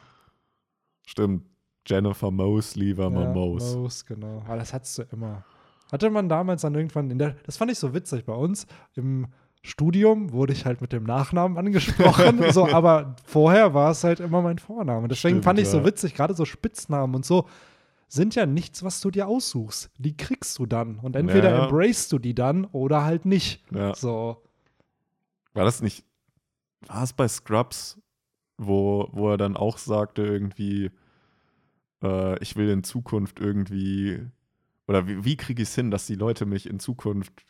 [SPEAKER 2] Stimmt. Jennifer Mosley war mal ja, Mose.
[SPEAKER 1] Mose, genau. Aber das hattest du immer. Hatte man damals dann irgendwann in der, das fand ich so witzig bei uns im Studium wurde ich halt mit dem Nachnamen angesprochen, [laughs] so, aber vorher war es halt immer mein Vorname. Deswegen Stimmt, fand ich so witzig, gerade so Spitznamen und so sind ja nichts, was du dir aussuchst. Die kriegst du dann. Und entweder ja. embracest du die dann oder halt nicht. Ja. So.
[SPEAKER 2] War das nicht, war es bei Scrubs, wo, wo er dann auch sagte, irgendwie, äh, ich will in Zukunft irgendwie, oder wie, wie kriege ich es hin, dass die Leute mich in Zukunft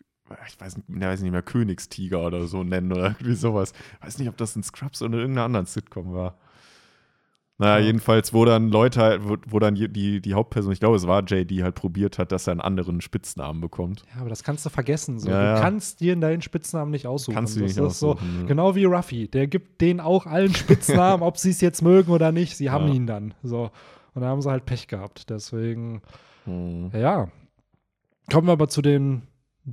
[SPEAKER 2] ich weiß, ich weiß nicht mehr, Königstiger oder so nennen oder [laughs] irgendwie sowas. Ich weiß nicht, ob das in Scrubs oder irgendeiner anderen Sitcom war. Naja, ja. jedenfalls, wo dann Leute halt, wo, wo, dann die, die Hauptperson, ich glaube, es war Jay, die halt probiert hat, dass er einen anderen Spitznamen bekommt.
[SPEAKER 1] Ja, aber das kannst du vergessen. So. Ja, du kannst dir deinen Spitznamen nicht aussuchen.
[SPEAKER 2] Kannst du
[SPEAKER 1] nicht
[SPEAKER 2] das aussuchen.
[SPEAKER 1] So, Genau wie Ruffy. Der gibt denen auch allen Spitznamen, [laughs] ob sie es jetzt mögen oder nicht. Sie haben ihn dann. So. Und da haben sie halt Pech gehabt. Deswegen, hm. ja. Kommen wir aber zu den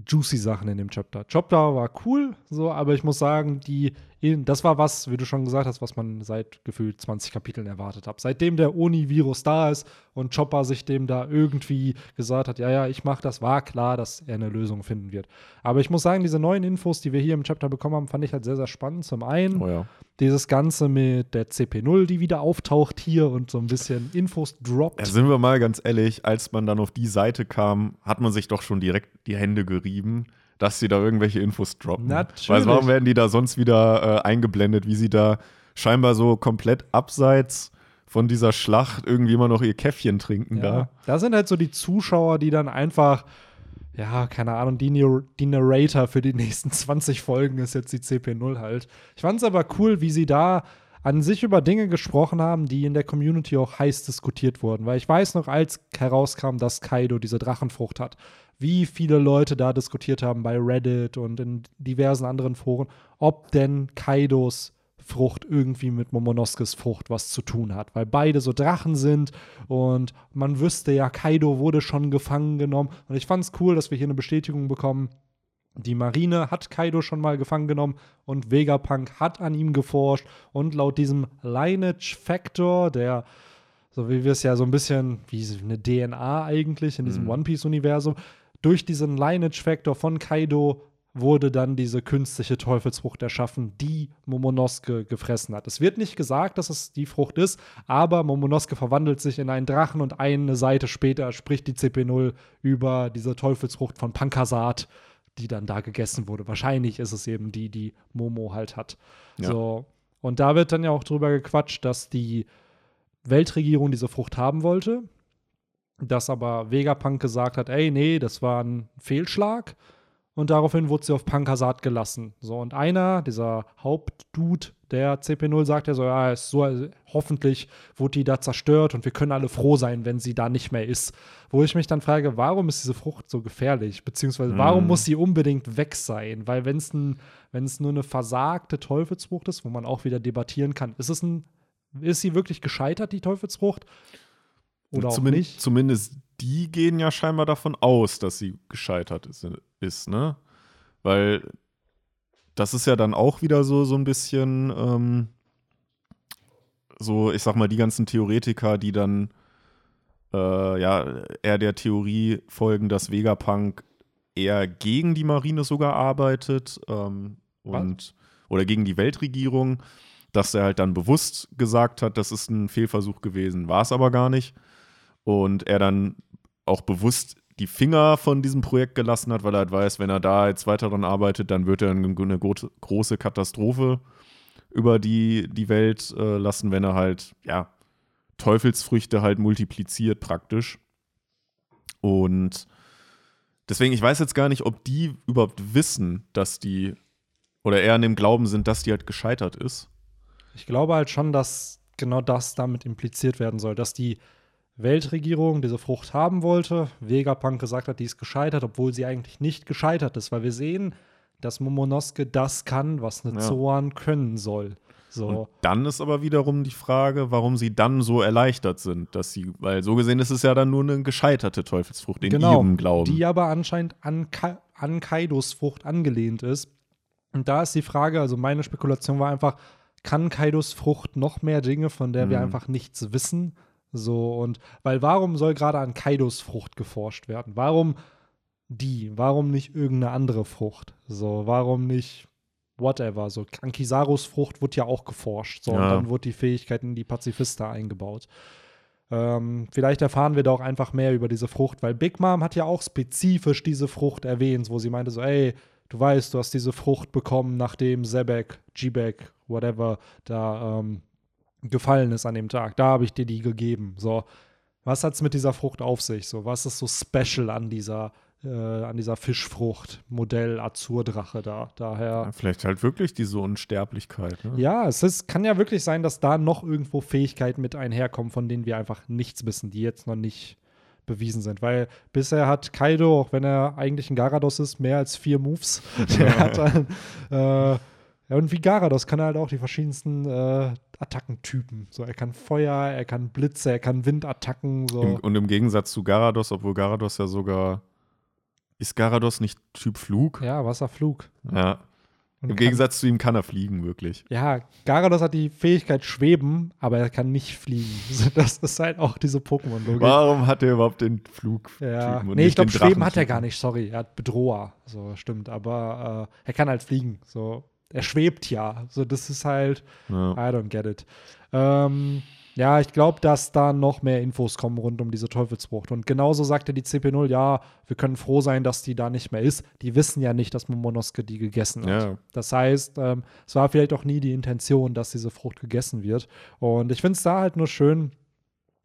[SPEAKER 1] juicy Sachen in dem Chapter. Chapter war cool, so, aber ich muss sagen, die, das war was, wie du schon gesagt hast, was man seit gefühlt 20 Kapiteln erwartet hat. Seitdem der Oni-Virus da ist und Chopper sich dem da irgendwie gesagt hat, ja, ja, ich mach das, war klar, dass er eine Lösung finden wird. Aber ich muss sagen, diese neuen Infos, die wir hier im Chapter bekommen haben, fand ich halt sehr, sehr spannend. Zum einen oh ja. dieses Ganze mit der CP0, die wieder auftaucht hier und so ein bisschen Infos droppt.
[SPEAKER 2] Ja, sind wir mal ganz ehrlich, als man dann auf die Seite kam, hat man sich doch schon direkt die Hände gerieben dass sie da irgendwelche Infos droppen.
[SPEAKER 1] Natürlich.
[SPEAKER 2] Weil warum werden die da sonst wieder äh, eingeblendet, wie sie da scheinbar so komplett abseits von dieser Schlacht irgendwie immer noch ihr Käffchen trinken
[SPEAKER 1] ja.
[SPEAKER 2] da.
[SPEAKER 1] Da sind halt so die Zuschauer, die dann einfach, ja, keine Ahnung, die, die Narrator für die nächsten [laughs] 20 Folgen ist jetzt die CP0 halt. Ich fand es aber cool, wie sie da an sich über Dinge gesprochen haben, die in der Community auch heiß diskutiert wurden. Weil ich weiß noch, als herauskam, dass Kaido diese Drachenfrucht hat, wie viele Leute da diskutiert haben bei Reddit und in diversen anderen Foren, ob denn Kaidos Frucht irgendwie mit Momonoskes Frucht was zu tun hat, weil beide so Drachen sind und man wüsste ja, Kaido wurde schon gefangen genommen und ich fand es cool, dass wir hier eine Bestätigung bekommen. Die Marine hat Kaido schon mal gefangen genommen und Vegapunk hat an ihm geforscht und laut diesem Lineage Factor, der so wie wir es ja so ein bisschen wie eine DNA eigentlich in diesem mhm. One Piece Universum, durch diesen Lineage-Factor von Kaido wurde dann diese künstliche Teufelsfrucht erschaffen, die Momonosuke gefressen hat. Es wird nicht gesagt, dass es die Frucht ist, aber Momonosuke verwandelt sich in einen Drachen und eine Seite später spricht die CP0 über diese Teufelsfrucht von Pankasat, die dann da gegessen wurde. Wahrscheinlich ist es eben die, die Momo halt hat.
[SPEAKER 2] Ja.
[SPEAKER 1] So. Und da wird dann ja auch drüber gequatscht, dass die Weltregierung diese Frucht haben wollte, dass aber Vegapunk gesagt hat, ey, nee, das war ein Fehlschlag. Und daraufhin wurde sie auf Pankasat gelassen. So, und einer, dieser Hauptdude der CP0, sagt ja so, ja, ist so, also, hoffentlich wurde die da zerstört und wir können alle froh sein, wenn sie da nicht mehr ist. Wo ich mich dann frage, warum ist diese Frucht so gefährlich? Beziehungsweise, warum
[SPEAKER 2] Mhm.
[SPEAKER 1] muss sie unbedingt weg sein? Weil wenn es ein, wenn es nur eine versagte Teufelsfrucht ist, wo man auch wieder debattieren kann, ist es ein, ist sie wirklich gescheitert, die Teufelsfrucht? Oder auch
[SPEAKER 2] Zumin-
[SPEAKER 1] nicht?
[SPEAKER 2] Zumindest die gehen ja scheinbar davon aus, dass sie gescheitert ist, ist ne? Weil das ist ja dann auch wieder so, so ein bisschen ähm, so, ich sag mal, die ganzen Theoretiker, die dann äh, ja eher der Theorie folgen, dass Vegapunk eher gegen die Marine sogar arbeitet ähm, und oder gegen die Weltregierung, dass er halt dann bewusst gesagt hat, das ist ein Fehlversuch gewesen, war es aber gar nicht. Und er dann auch bewusst die Finger von diesem Projekt gelassen hat, weil er halt weiß, wenn er da jetzt weiter dran arbeitet, dann wird er eine, eine gro- große Katastrophe über die, die Welt äh, lassen, wenn er halt, ja, Teufelsfrüchte halt multipliziert praktisch. Und deswegen, ich weiß jetzt gar nicht, ob die überhaupt wissen, dass die, oder eher an dem Glauben sind, dass die halt gescheitert ist.
[SPEAKER 1] Ich glaube halt schon, dass genau das damit impliziert werden soll, dass die Weltregierung diese Frucht haben wollte, Vegapunk gesagt hat, die ist gescheitert, obwohl sie eigentlich nicht gescheitert ist, weil wir sehen, dass Momonosuke das kann, was eine
[SPEAKER 2] Ja.
[SPEAKER 1] Zoan können soll. So.
[SPEAKER 2] Und dann ist aber wiederum die Frage, warum sie dann so erleichtert sind, dass sie, weil so gesehen ist es ja dann nur eine gescheiterte Teufelsfrucht in
[SPEAKER 1] genau,
[SPEAKER 2] ihrem Glauben.
[SPEAKER 1] die aber anscheinend an, Ka an Kaidos Frucht angelehnt ist. Und da ist die Frage, also meine Spekulation war einfach, kann Kaidos Frucht noch mehr Dinge, von der wir
[SPEAKER 2] Mhm.
[SPEAKER 1] einfach nichts wissen? So, und weil warum soll gerade an Kaidos Frucht geforscht werden? Warum die? Warum nicht irgendeine andere Frucht? So, warum nicht whatever? So, an Kisarus Frucht wurde ja auch geforscht. So, und
[SPEAKER 2] Ja.
[SPEAKER 1] dann wurde die Fähigkeit in die Pazifista eingebaut. Ähm, vielleicht erfahren wir da auch einfach mehr über diese Frucht, weil Big Mom hat ja auch spezifisch diese Frucht erwähnt, wo sie meinte so, ey, du weißt, du hast diese Frucht bekommen, nachdem Zebek, Jibek, whatever, da ähm, gefallen ist an dem Tag. Da habe ich dir die gegeben. So, was hat's mit dieser Frucht auf sich? So, was ist so special an dieser, äh, an dieser Fischfrucht, Modell Azurdrache da? Daher.
[SPEAKER 2] Ja, vielleicht halt wirklich diese Unsterblichkeit. Ne?
[SPEAKER 1] Ja, es ist, kann ja wirklich sein, dass da noch irgendwo Fähigkeiten mit einherkommen, von denen wir einfach nichts wissen, die jetzt noch nicht bewiesen sind. Weil bisher hat Kaido, auch wenn er eigentlich ein Garados ist, mehr als vier Moves. [laughs] Der hat dann, äh, ja, und wie Garados kann er halt auch die verschiedensten äh, Attackentypen. So, er kann Feuer, er kann Blitze, er kann Windattacken. So.
[SPEAKER 2] Im, und im Gegensatz zu Garados, obwohl Garados ja sogar. Ist Garados nicht Typ Flug?
[SPEAKER 1] ja, Wasserflug.
[SPEAKER 2] Ja.
[SPEAKER 1] Und
[SPEAKER 2] Im
[SPEAKER 1] kann-
[SPEAKER 2] Gegensatz zu ihm kann er fliegen, wirklich.
[SPEAKER 1] Ja, Garados hat die Fähigkeit schweben, aber er kann nicht fliegen. [laughs] Das ist halt auch diese Pokémon-Logik.
[SPEAKER 2] Warum hat er überhaupt den Flug?
[SPEAKER 1] Ja, nee, ich glaube, Schweben hat er gar nicht, sorry. Er hat Bedroher, so stimmt. Aber äh, er kann halt fliegen, so. Er schwebt ja. So, das ist halt,
[SPEAKER 2] Ja.
[SPEAKER 1] I don't get it. Ähm, ja, ich glaube, dass da noch mehr Infos kommen rund um diese Teufelsfrucht. Und genauso sagte die CP0, ja, wir können froh sein, dass die da nicht mehr ist. Die wissen ja nicht, dass Momonosuke die gegessen hat.
[SPEAKER 2] Ja.
[SPEAKER 1] Das heißt, ähm, es war vielleicht auch nie die Intention, dass diese Frucht gegessen wird. Und ich finde es da halt nur schön,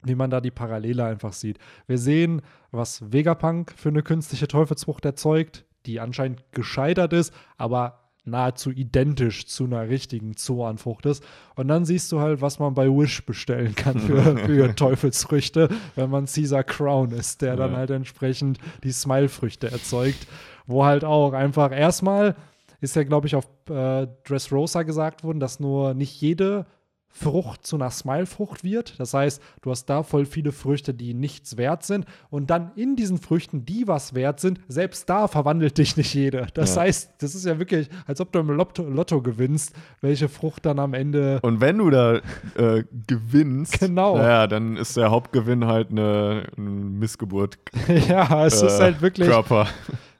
[SPEAKER 1] wie man da die Parallele einfach sieht. Wir sehen, was Vegapunk für eine künstliche Teufelsfrucht erzeugt, die anscheinend gescheitert ist, aber nahezu identisch zu einer richtigen Zoanfrucht ist. Und dann siehst du halt, was man bei Wish bestellen kann für, [laughs] für Teufelsfrüchte, wenn man Caesar Crown ist, der dann
[SPEAKER 2] Ja.
[SPEAKER 1] halt entsprechend die Smile-Früchte erzeugt, wo halt auch einfach erstmal ist ja, glaube ich, auf äh, Dressrosa gesagt worden, dass nur nicht jede Frucht zu einer Smile-Frucht wird. Das heißt, du hast da voll viele Früchte, die nichts wert sind. Und dann in diesen Früchten, die was wert sind, selbst da verwandelt dich nicht jede. Das
[SPEAKER 2] Ja.
[SPEAKER 1] heißt, das ist ja wirklich, als ob du im Lotto, Lotto gewinnst, welche Frucht dann am Ende.
[SPEAKER 2] Und wenn du da äh, gewinnst,
[SPEAKER 1] Genau.
[SPEAKER 2] naja, dann ist der Hauptgewinn halt eine, eine Missgeburt. [laughs]
[SPEAKER 1] ja, es ist
[SPEAKER 2] äh,
[SPEAKER 1] halt wirklich.
[SPEAKER 2] Körper.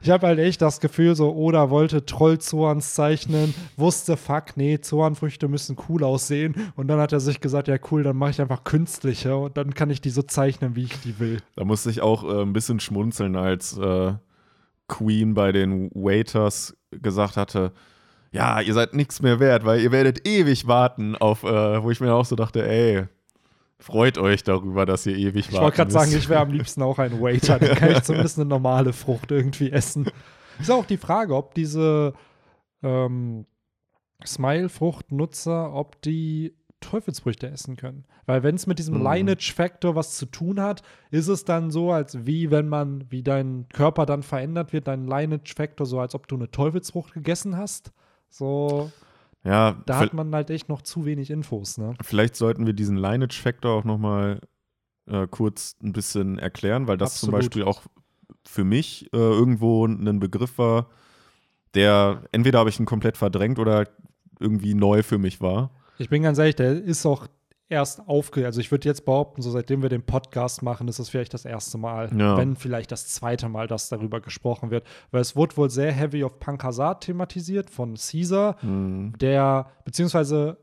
[SPEAKER 1] Ich habe halt echt das Gefühl, so Oda wollte Trollzorns zeichnen, wusste, fuck, nee, Zornfrüchte müssen cool aussehen. Und dann hat er sich gesagt, ja cool, dann mache ich einfach künstliche und dann kann ich die so zeichnen, wie ich die will.
[SPEAKER 2] Da musste ich auch äh, ein bisschen schmunzeln, als äh, Queen bei den Waiters gesagt hatte, ja, ihr seid nichts mehr wert, weil ihr werdet ewig warten auf, äh, wo ich mir auch so dachte, ey, freut euch darüber, dass ihr ewig wartet.
[SPEAKER 1] Ich wollte gerade sagen, ich wäre am liebsten auch ein Waiter. Dann kann ich [laughs] zumindest eine normale Frucht irgendwie essen. Ist auch die Frage, ob diese ähm, Smile-Frucht-Nutzer, ob die Teufelsfrüchte essen können. Weil wenn es mit diesem
[SPEAKER 2] Mhm.
[SPEAKER 1] Lineage-Factor was zu tun hat, ist es dann so, als wie wenn man, wie dein Körper dann verändert wird, dein Lineage-Factor, so als ob du eine Teufelsfrucht gegessen hast. So,
[SPEAKER 2] Ja,
[SPEAKER 1] da hat man halt echt noch zu wenig Infos, ne?
[SPEAKER 2] vielleicht sollten wir diesen Lineage-Factor auch noch mal äh, kurz ein bisschen erklären, weil das zum
[SPEAKER 1] Absolut.
[SPEAKER 2] Beispiel auch für mich äh, irgendwo ein Begriff war, der entweder habe ich ihn komplett verdrängt oder irgendwie neu für mich war.
[SPEAKER 1] Ich bin ganz ehrlich, der ist auch erst aufge... Also ich würde jetzt behaupten, so seitdem wir den Podcast machen, ist es vielleicht das erste Mal,
[SPEAKER 2] Ja.
[SPEAKER 1] wenn vielleicht das zweite Mal, dass darüber gesprochen wird. Weil es wurde wohl sehr heavy auf Punkasat thematisiert von Caesar,
[SPEAKER 2] Hm.
[SPEAKER 1] der, beziehungsweise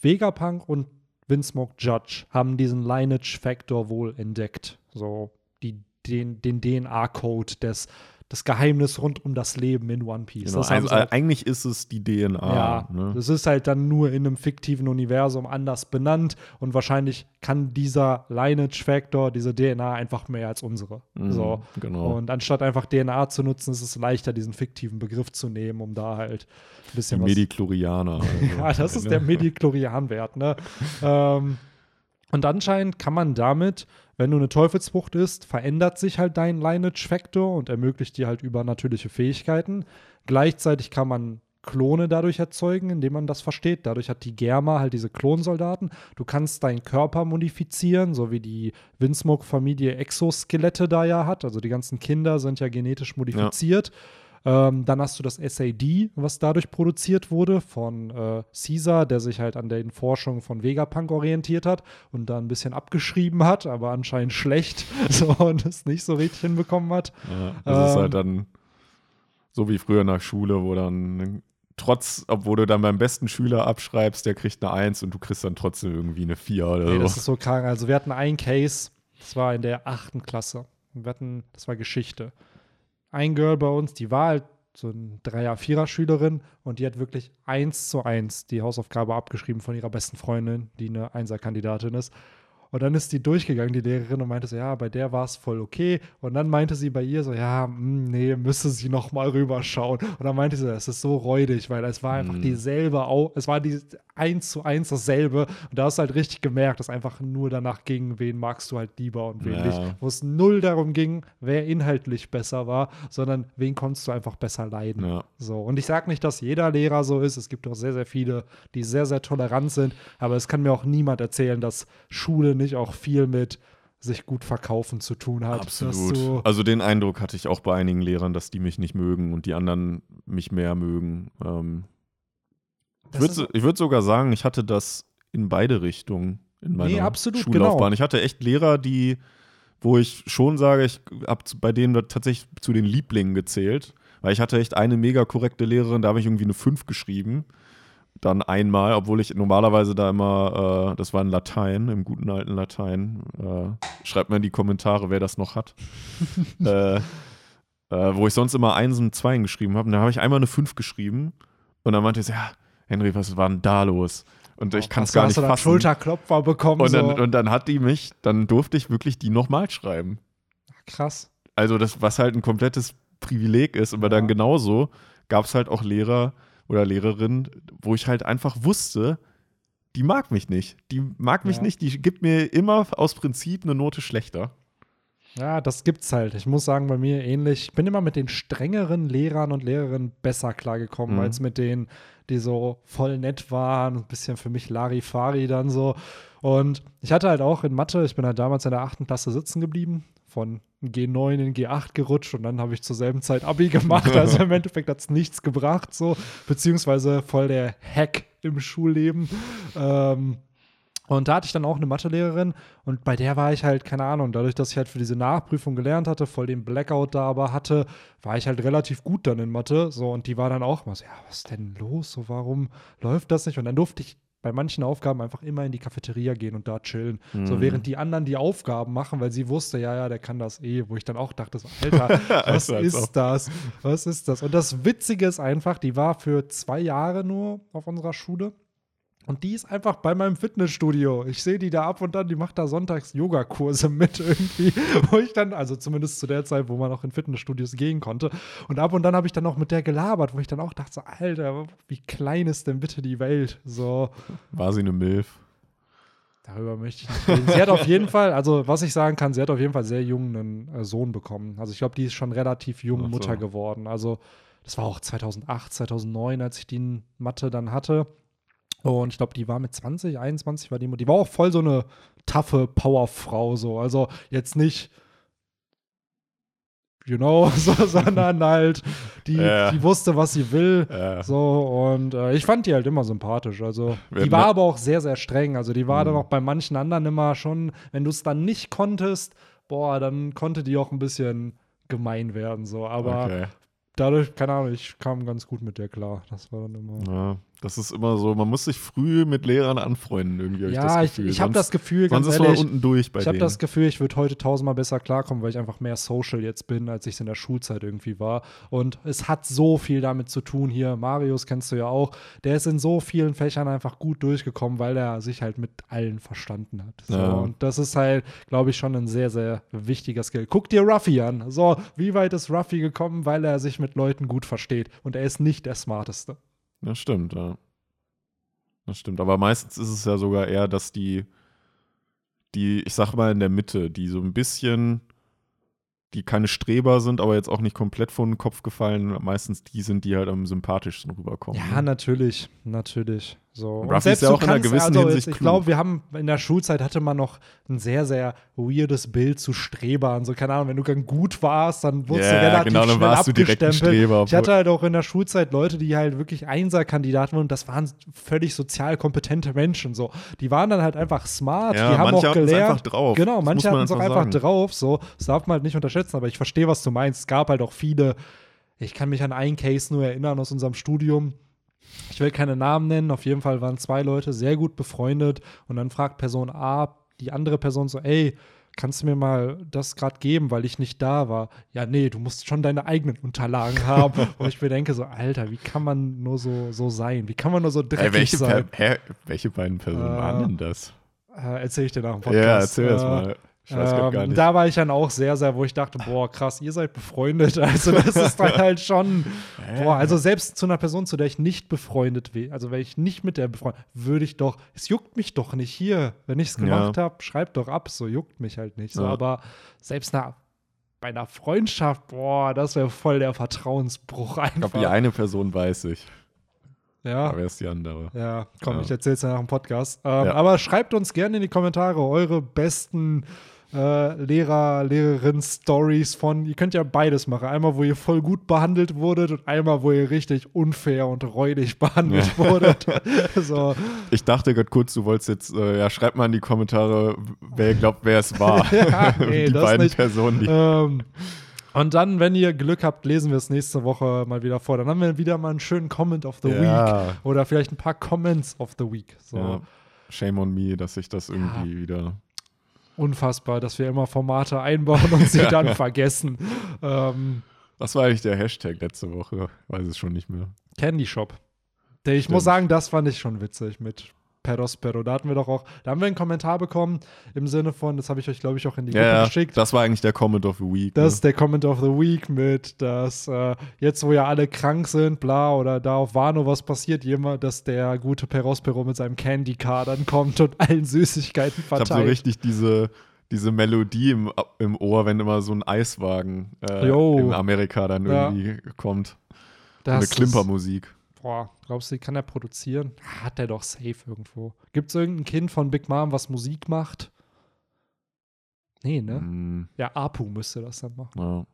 [SPEAKER 1] Vegapunk und Vince Smoke Judge haben diesen Lineage-Factor wohl entdeckt. So die, den, den DNA-Code des das Geheimnis rund um das Leben in One Piece.
[SPEAKER 2] Genau. Also,
[SPEAKER 1] halt-
[SPEAKER 2] eigentlich ist es die DNA.
[SPEAKER 1] ja,
[SPEAKER 2] ne?
[SPEAKER 1] das ist halt dann nur in einem fiktiven Universum anders benannt und wahrscheinlich kann dieser Lineage-Factor, diese DNA einfach mehr als unsere.
[SPEAKER 2] Mhm,
[SPEAKER 1] So.
[SPEAKER 2] genau.
[SPEAKER 1] Und anstatt einfach DNA zu nutzen, ist es leichter, diesen fiktiven Begriff zu nehmen, um da halt ein
[SPEAKER 2] die
[SPEAKER 1] bisschen was.
[SPEAKER 2] Medichlorianer. Also, [laughs]
[SPEAKER 1] ja, das ist
[SPEAKER 2] ne?
[SPEAKER 1] der Mediklorian-Wert, ne? [laughs] ähm, und anscheinend kann man damit, wenn du eine Teufelsfrucht isst, verändert sich halt dein Lineage-Factor und ermöglicht dir halt übernatürliche Fähigkeiten. Gleichzeitig kann man Klone dadurch erzeugen, indem man das versteht. Dadurch hat die Germa halt diese Klonsoldaten. Du kannst deinen Körper modifizieren, so wie die Windsmoke-Familie Exoskelette da ja hat. Also die ganzen Kinder sind ja genetisch modifiziert. Ähm, dann hast du das SAD, was dadurch produziert wurde von äh, Caesar, der sich halt an den Forschungen von Vegapunk orientiert hat und da ein bisschen abgeschrieben hat, aber anscheinend schlecht [laughs] so, und es nicht so richtig hinbekommen hat.
[SPEAKER 2] Ja, das ist
[SPEAKER 1] Ähm,
[SPEAKER 2] halt dann so wie früher nach Schule, wo dann trotz, obwohl du dann beim besten Schüler abschreibst, der kriegt eine Eins und du kriegst dann trotzdem irgendwie eine Vier oder
[SPEAKER 1] Nee, das
[SPEAKER 2] so.
[SPEAKER 1] ist so krank. Also wir hatten einen Case, das war in der achten Klasse. Wir hatten, das war Geschichte. Ein Girl bei uns, die war halt so ein Dreier-, Vierer-Schülerin und die hat wirklich eins zu eins die Hausaufgabe abgeschrieben von ihrer besten Freundin, die eine Einser-Kandidatin ist. Und dann ist die durchgegangen, die Lehrerin, und meinte so, ja, bei der war es voll okay. Und dann meinte sie bei ihr so, ja, hm, nee, müsste sie noch mal rüberschauen. Und dann meinte sie, das ist so räudig, weil es war einfach
[SPEAKER 2] Mhm.
[SPEAKER 1] dieselbe, es war die eins zu eins dasselbe. Und da hast du halt richtig gemerkt, dass einfach nur danach ging, wen magst du halt lieber und wen
[SPEAKER 2] Ja.
[SPEAKER 1] nicht. Wo es null darum ging, wer inhaltlich besser war, sondern wen konntest du einfach besser leiden.
[SPEAKER 2] Ja.
[SPEAKER 1] So, und ich sage nicht, dass jeder Lehrer so ist. Es gibt auch sehr, sehr viele, die sehr, sehr tolerant sind. Aber es kann mir auch niemand erzählen, dass Schule nicht auch viel mit sich gut verkaufen zu tun hat.
[SPEAKER 2] Absolut. Also den Eindruck hatte ich auch bei einigen Lehrern, dass die mich nicht mögen und die anderen mich mehr mögen. Ähm, ich würde würd sogar sagen, ich hatte das in beide Richtungen in meiner
[SPEAKER 1] Nee, absolut,
[SPEAKER 2] Schullaufbahn.
[SPEAKER 1] genau.
[SPEAKER 2] Ich hatte echt Lehrer, die, wo ich schon sage, ich habe bei denen tatsächlich zu den Lieblingen gezählt. Weil ich hatte echt eine mega korrekte Lehrerin, da habe ich irgendwie eine 5 geschrieben. Dann einmal, obwohl ich normalerweise da immer, äh, das war in Latein, im guten alten Latein. Äh, schreibt mal in die Kommentare, wer das noch hat. [laughs] äh, äh, wo ich sonst immer Einsen und Zweien geschrieben habe. Und da habe ich einmal eine 5 geschrieben. Und dann meinte sie, ja, Henry, was war denn da los? Und ich kann es
[SPEAKER 1] hast,
[SPEAKER 2] gar
[SPEAKER 1] hast
[SPEAKER 2] nicht
[SPEAKER 1] du dann
[SPEAKER 2] fassen.
[SPEAKER 1] Schulterklopfer bekommen.
[SPEAKER 2] Und dann,
[SPEAKER 1] so.
[SPEAKER 2] und dann hat die mich, dann durfte ich wirklich die nochmal schreiben.
[SPEAKER 1] Krass.
[SPEAKER 2] Also das, was halt ein komplettes Privileg ist, aber
[SPEAKER 1] Ja.
[SPEAKER 2] dann genauso gab es halt auch Lehrer oder Lehrerinnen, wo ich halt einfach wusste, die mag mich nicht. Die mag mich
[SPEAKER 1] Ja.
[SPEAKER 2] nicht, die gibt mir immer aus Prinzip eine Note schlechter.
[SPEAKER 1] Ja, das gibt's halt. Ich muss sagen, bei mir ähnlich. Ich bin immer mit den strengeren Lehrern und Lehrerinnen besser klargekommen,
[SPEAKER 2] Mhm.
[SPEAKER 1] als mit denen, die so voll nett waren. Ein bisschen für mich Larifari dann so. Und ich hatte halt auch in Mathe, ich bin halt damals in der achten Klasse sitzen geblieben, von G9 in G8 gerutscht und dann habe ich zur selben Zeit Abi gemacht. [laughs] Also im Endeffekt hat es nichts gebracht, so, beziehungsweise voll der Hack im Schulleben. Ähm, Und da hatte ich dann auch eine Mathelehrerin und bei der war ich halt, keine Ahnung, dadurch, dass ich halt für diese Nachprüfung gelernt hatte, voll den Blackout da aber hatte, war ich halt relativ gut dann in Mathe. So, und die war dann auch mal so, ja, was ist denn los? So, warum läuft das nicht? Und dann durfte ich bei manchen Aufgaben einfach immer in die Cafeteria gehen und da chillen. Mhm. So während die anderen die Aufgaben machen, weil sie wusste, ja, ja, der kann das eh, wo ich dann auch dachte, so, Alter, [laughs] was ist das? Was ist das? Und das Witzige ist einfach, die war für zwei Jahre nur auf unserer Schule. Und die ist einfach bei meinem Fitnessstudio. Ich sehe die da ab und dann, die macht da sonntags Yogakurse [laughs] mit irgendwie, wo ich dann, also zumindest zu der Zeit, wo man auch in Fitnessstudios gehen konnte. Und ab und dann habe ich dann noch mit der gelabert, wo ich dann auch dachte, so, Alter, wie klein ist denn bitte die Welt? So.
[SPEAKER 2] War sie eine Milf?
[SPEAKER 1] Darüber möchte ich nicht reden. Sie hat auf jeden Fall, also was ich sagen kann, sie hat auf jeden Fall sehr jung einen äh, Sohn bekommen. Also ich glaube, die ist schon relativ jung so. Mutter geworden. Also das war auch 2008, 2009, als ich die Mathe dann hatte. Und ich glaube, die war mit 20, 21 war die, die war auch voll so eine taffe Powerfrau so. Also jetzt nicht you know, [laughs] so, sondern halt, die, ja. die wusste, was sie will. Ja. So, und äh, ich fand die halt immer sympathisch. Also, die war aber auch sehr, sehr streng. Also, die war mhm. dann auch bei manchen anderen immer schon, wenn du es dann nicht konntest, boah, dann konnte die auch ein bisschen gemein werden. So, aber okay. dadurch, keine Ahnung, ich kam ganz gut mit der klar. Das war dann immer.
[SPEAKER 2] Ja. Das ist immer so, man muss sich früh mit Lehrern anfreunden, irgendwie.
[SPEAKER 1] Ja, ich, ich habe das Gefühl,
[SPEAKER 2] ganz sonst ehrlich, ist man unten durch bei
[SPEAKER 1] Ich habe das Gefühl, ich würde heute tausendmal besser klarkommen, weil ich einfach mehr social jetzt bin, als ich es in der Schulzeit irgendwie war. Und es hat so viel damit zu tun hier. Marius kennst du ja auch. Der ist in so vielen Fächern einfach gut durchgekommen, weil er sich halt mit allen verstanden hat. So, ja. Und das ist halt, glaube ich, schon ein sehr, sehr wichtiger Skill. Guck dir Ruffy an. So, wie weit ist Ruffy gekommen, weil er sich mit Leuten gut versteht. Und er ist nicht der Smarteste.
[SPEAKER 2] Das stimmt, ja. Das stimmt. Aber meistens ist es ja sogar eher, dass die, die, ich sag mal in der Mitte, die so ein bisschen, die keine Streber sind, aber jetzt auch nicht komplett vor den Kopf gefallen, meistens die sind, die halt am sympathischsten rüberkommen.
[SPEAKER 1] Ja, ne? natürlich, natürlich. So.
[SPEAKER 2] Und Ruffy ist ja auch in einer gewissen also, Hinsicht
[SPEAKER 1] Ich glaube, wir haben in der Schulzeit hatte man noch ein sehr, sehr weirdes Bild zu Strebern. So, keine Ahnung, wenn du dann gut warst, dann wurdest yeah, du relativ genau, dann schnell warst du direkt Streber. Ich hatte halt auch in der Schulzeit Leute, die halt wirklich Einserkandidaten waren und das waren völlig sozial kompetente Menschen. So. Die waren dann halt einfach smart, ja, die haben auch gelernt. Einfach
[SPEAKER 2] drauf.
[SPEAKER 1] Genau, manche hatten es auch einfach sagen. drauf. So. Das darf man halt nicht unterschätzen, aber ich verstehe, was du meinst. Es gab halt auch viele, ich kann mich an einen Case nur erinnern aus unserem Studium ich will keine Namen nennen, auf jeden Fall waren zwei Leute sehr gut befreundet und dann fragt Person A die andere Person so, ey, kannst du mir mal das gerade geben, weil ich nicht da war? Ja, nee, du musst schon deine eigenen Unterlagen haben. [laughs] Und ich mir denke so, Alter, wie kann man nur so, so sein? Wie kann man nur so dreckig hey,
[SPEAKER 2] welche
[SPEAKER 1] sein?
[SPEAKER 2] Per, welche beiden Personen äh, waren denn das?
[SPEAKER 1] Äh, erzähl ich dir nach dem Podcast.
[SPEAKER 2] Ja, erzähl äh, das mal.
[SPEAKER 1] Ich weiß ähm, gar nicht. Da war ich dann auch sehr, sehr, wo ich dachte, boah, krass, ihr seid befreundet. [laughs] Also das ist dann halt schon, boah, also selbst zu einer Person, zu der ich nicht befreundet will, also wenn ich nicht mit der befreundet, würde ich doch, es juckt mich doch nicht hier. Wenn ich es gemacht ja. habe, schreibt doch ab, so juckt mich halt nicht. So, ja. aber selbst na, bei einer Freundschaft, boah, das wäre voll der Vertrauensbruch einfach. Ich glaube,
[SPEAKER 2] die eine Person weiß ich.
[SPEAKER 1] Ja.
[SPEAKER 2] Aber erst die andere.
[SPEAKER 1] Ja, komm, ja. ich erzähl's ja nach dem Podcast. Ähm, ja. Aber schreibt uns gerne in die Kommentare eure besten äh, Lehrer, Lehrerin-Stories von, ihr könnt ja beides machen. Einmal, wo ihr voll gut behandelt wurdet und einmal, wo ihr richtig unfair und räudig [laughs] behandelt ja. wurdet. [laughs] so.
[SPEAKER 2] Ich dachte gerade kurz, du wolltest jetzt, äh, ja, schreibt mal in die Kommentare, wer glaubt, wer es war. [laughs] ja, nee, die beiden nicht. Personen, die.
[SPEAKER 1] Ähm, und dann, wenn ihr Glück habt, lesen wir es nächste Woche mal wieder vor. Dann haben wir wieder mal einen schönen Comment of the ja. Week. Oder vielleicht ein paar Comments of the Week. So. Ja.
[SPEAKER 2] Shame on me, dass ich das irgendwie wieder
[SPEAKER 1] unfassbar, dass wir immer Formate einbauen und sie [laughs] dann vergessen. Ähm,
[SPEAKER 2] Was war eigentlich der Hashtag letzte Woche? Weiß es schon nicht mehr.
[SPEAKER 1] Candy Shop. Ich Stimmt. muss sagen, das fand ich schon witzig mit Perospero. Da hatten wir doch auch, da haben wir einen Kommentar bekommen im Sinne von, das habe ich euch, glaube ich, auch in die Gruppe ja, geschickt.
[SPEAKER 2] Das war eigentlich der Comment of the Week.
[SPEAKER 1] Das ne? ist der Comment of the Week mit, dass äh, jetzt, wo ja alle krank sind, bla, oder da auf Wano was passiert, jemand, dass der gute Perospero mit seinem Candy Car dann kommt und allen Süßigkeiten verteilt.
[SPEAKER 2] Ich habe so richtig diese diese Melodie im, im Ohr, wenn immer so ein Eiswagen äh, in Amerika dann irgendwie ja. kommt. Das eine Klimpermusik.
[SPEAKER 1] Boah, glaubst du, kann er produzieren? Hat er doch safe irgendwo. Gibt es irgendein Kind von Big Mom, was Musik macht? Nee, ne? Mm. Ja, Apu müsste das dann machen. Ja.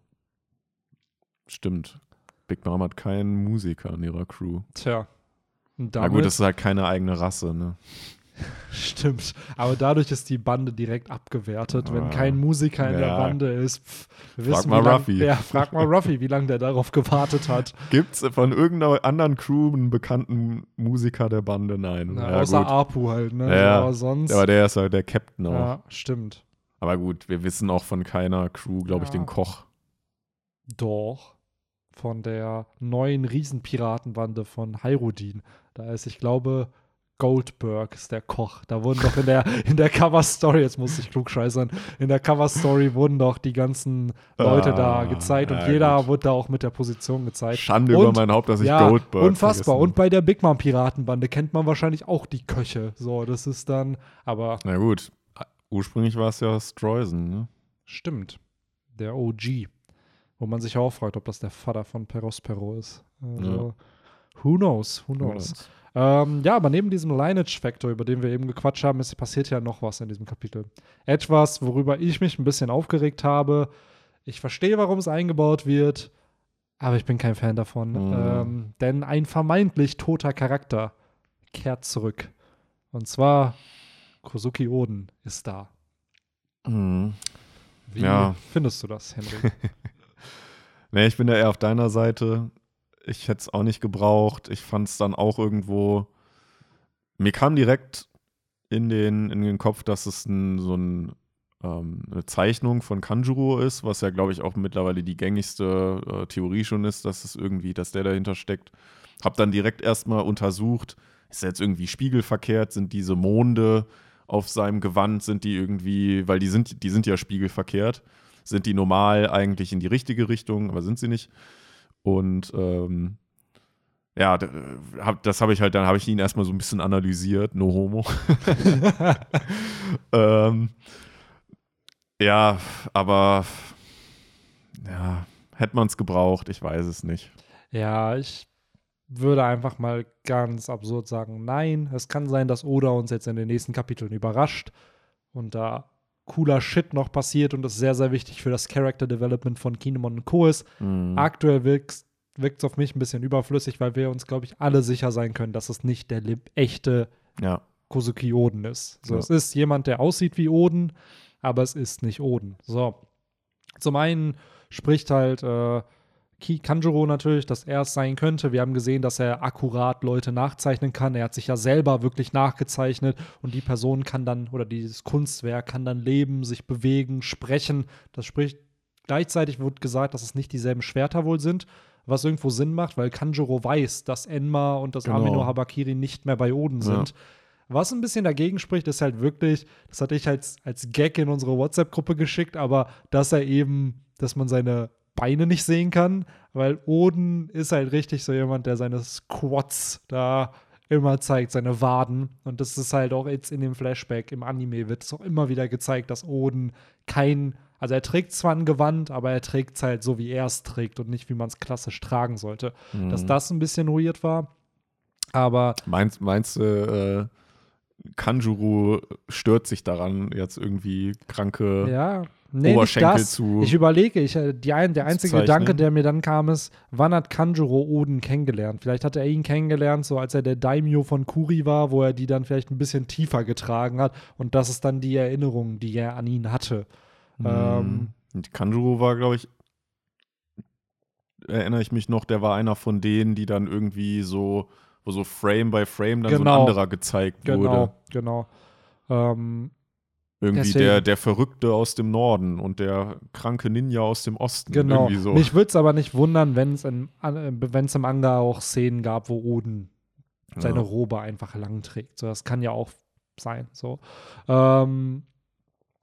[SPEAKER 2] Stimmt. Big Mom hat keinen Musiker in ihrer Crew.
[SPEAKER 1] Tja.
[SPEAKER 2] Na gut, das ist halt keine eigene Rasse, ne? [laughs]
[SPEAKER 1] Stimmt. Aber dadurch ist die Bande direkt abgewertet. Wenn
[SPEAKER 2] Ah.
[SPEAKER 1] kein Musiker in der. Bande ist, pff, wir
[SPEAKER 2] Frag
[SPEAKER 1] wissen,
[SPEAKER 2] mal
[SPEAKER 1] lang,
[SPEAKER 2] Ruffy.
[SPEAKER 1] Ja, frag mal Ruffy, wie lange der darauf gewartet hat. [laughs]
[SPEAKER 2] Gibt es von irgendeiner anderen Crew einen bekannten Musiker der Bande? Nein.
[SPEAKER 1] Na,
[SPEAKER 2] ja,
[SPEAKER 1] außer
[SPEAKER 2] gut.
[SPEAKER 1] Apu halt, ne?
[SPEAKER 2] Ja,
[SPEAKER 1] aber sonst.
[SPEAKER 2] Aber der ist halt der Captain auch.
[SPEAKER 1] ja, stimmt.
[SPEAKER 2] Aber gut, wir wissen auch von keiner Crew, glaube ich, den Koch.
[SPEAKER 1] Doch. Von der neuen Riesenpiratenbande von Hyrudin. Da ist, ich glaube, Goldberg ist der Koch. Da wurden doch in der, in der Cover-Story, jetzt muss ich klugscheißern, in der Cover-Story wurden doch die ganzen Leute da
[SPEAKER 2] Ah,
[SPEAKER 1] gezeigt und
[SPEAKER 2] ja,
[SPEAKER 1] jeder
[SPEAKER 2] gut.
[SPEAKER 1] wurde da auch mit der Position gezeigt.
[SPEAKER 2] Schande
[SPEAKER 1] und,
[SPEAKER 2] über mein Haupt, dass ich
[SPEAKER 1] ja,
[SPEAKER 2] Goldberg
[SPEAKER 1] Unfassbar.
[SPEAKER 2] vergessen
[SPEAKER 1] Und bei der Big Mom Piratenbande kennt man wahrscheinlich auch die Köche. So, das ist dann, aber
[SPEAKER 2] Na gut, ursprünglich war es ja Streusen, ne?
[SPEAKER 1] stimmt. Der OG. Wo man sich auch fragt, ob das der Vater von Perospero ist. Also, who knows, who knows. Ähm, ja, aber neben diesem Lineage-Factor, über den wir eben gequatscht haben, ist, passiert ja noch was in diesem Kapitel. Etwas, worüber ich mich ein bisschen aufgeregt habe. Ich verstehe, warum es eingebaut wird, aber ich bin kein Fan davon.
[SPEAKER 2] Mhm.
[SPEAKER 1] Ähm, denn ein vermeintlich toter Charakter kehrt zurück. Und zwar Kosuki Oden ist da.
[SPEAKER 2] Mhm.
[SPEAKER 1] Wie
[SPEAKER 2] Ja.
[SPEAKER 1] findest du das, Henrik? [laughs]
[SPEAKER 2] Nee, ich bin ja eher auf deiner Seite. Ich hätte es auch nicht gebraucht. Ich fand es dann auch irgendwo. Mir kam direkt in den, in den Kopf, dass es ein, so ein, ähm, eine Zeichnung von Kanjuro ist, was ja, glaube ich, auch mittlerweile die gängigste äh, Theorie schon ist, dass es irgendwie, dass der dahinter steckt. Hab dann direkt erstmal untersucht, ist er jetzt irgendwie spiegelverkehrt? Sind diese Monde auf seinem Gewand, sind die irgendwie, weil die sind, die sind ja spiegelverkehrt sind die normal eigentlich in die richtige Richtung, aber sind sie nicht. Und ähm, ja, hab, das habe ich halt, dann habe ich ihn erstmal so ein bisschen analysiert, no homo. [laughs] [laughs] ähm, ja, aber ja, hätte man es gebraucht, ich weiß es nicht.
[SPEAKER 1] Ja, ich würde einfach mal ganz absurd sagen, nein, es kann sein, dass Oda uns jetzt in den nächsten Kapiteln überrascht und da cooler Shit noch passiert und das ist sehr, sehr wichtig für das Character Development von Kinemon und Co. ist.
[SPEAKER 2] Mhm.
[SPEAKER 1] Aktuell wirkt es auf mich ein bisschen überflüssig, weil wir uns, glaube ich, alle sicher sein können, dass es nicht der echte
[SPEAKER 2] Ja,
[SPEAKER 1] Kosuki Oden ist. So,
[SPEAKER 2] Ja.
[SPEAKER 1] Es ist jemand, der aussieht wie Oden, aber es ist nicht Oden. So. Zum einen spricht halt äh, Ki Kanjuro natürlich, dass er es sein könnte. Wir haben gesehen, dass er akkurat Leute nachzeichnen kann. Er hat sich ja selber wirklich nachgezeichnet und die Person kann dann, oder dieses Kunstwerk kann dann leben, sich bewegen, sprechen. Das spricht, gleichzeitig wird gesagt, dass es nicht dieselben Schwerter wohl sind, was irgendwo Sinn macht, weil Kanjuro weiß, dass Enma und das
[SPEAKER 2] Genau.
[SPEAKER 1] Amino Habakiri nicht mehr bei Oden
[SPEAKER 2] Ja.
[SPEAKER 1] sind. Was ein bisschen dagegen spricht, ist halt wirklich, das hatte ich als, als Gag in unsere WhatsApp-Gruppe geschickt, aber dass er eben, dass man seine Beine nicht sehen kann, weil Oden ist halt richtig so jemand, der seine Squats da immer zeigt, seine Waden. Und das ist halt auch jetzt in dem Flashback im Anime wird es auch immer wieder gezeigt, dass Oden kein, also er trägt zwar ein Gewand, aber er trägt es halt so, wie er es trägt und nicht, wie man es klassisch tragen sollte. Dass
[SPEAKER 2] Mhm.
[SPEAKER 1] das ein bisschen weird war. Aber
[SPEAKER 2] Meinst, meinst du, äh, Kanjuro stört sich daran, jetzt irgendwie kranke
[SPEAKER 1] Ja, nee,
[SPEAKER 2] Oberschenkel
[SPEAKER 1] das.
[SPEAKER 2] zu.
[SPEAKER 1] Ich überlege, ich, äh, die ein, der einzige. Gedanke, der mir dann kam, ist, wann hat Kanjuro Oden kennengelernt? Vielleicht hat er ihn kennengelernt, so als er der Daimyo von Kuri war, wo er die dann vielleicht ein bisschen tiefer getragen hat. Und das ist dann die Erinnerung, die er an ihn hatte. Ähm,
[SPEAKER 2] Und Kanjuro war, glaube ich, erinnere ich mich noch, der war einer von denen, die dann irgendwie so, wo so Frame by Frame dann so
[SPEAKER 1] Genau.
[SPEAKER 2] ein anderer gezeigt
[SPEAKER 1] genau,
[SPEAKER 2] wurde.
[SPEAKER 1] genau. Ähm,
[SPEAKER 2] Irgendwie
[SPEAKER 1] Deswegen-
[SPEAKER 2] der, der Verrückte aus dem Norden und der kranke Ninja aus dem Osten.
[SPEAKER 1] genau.
[SPEAKER 2] So.
[SPEAKER 1] Mich würde es aber nicht wundern, wenn es im, äh, im Manga auch Szenen gab, wo Oden seine
[SPEAKER 2] ja.
[SPEAKER 1] Robe einfach lang trägt. So, das kann ja auch sein. So. Ähm,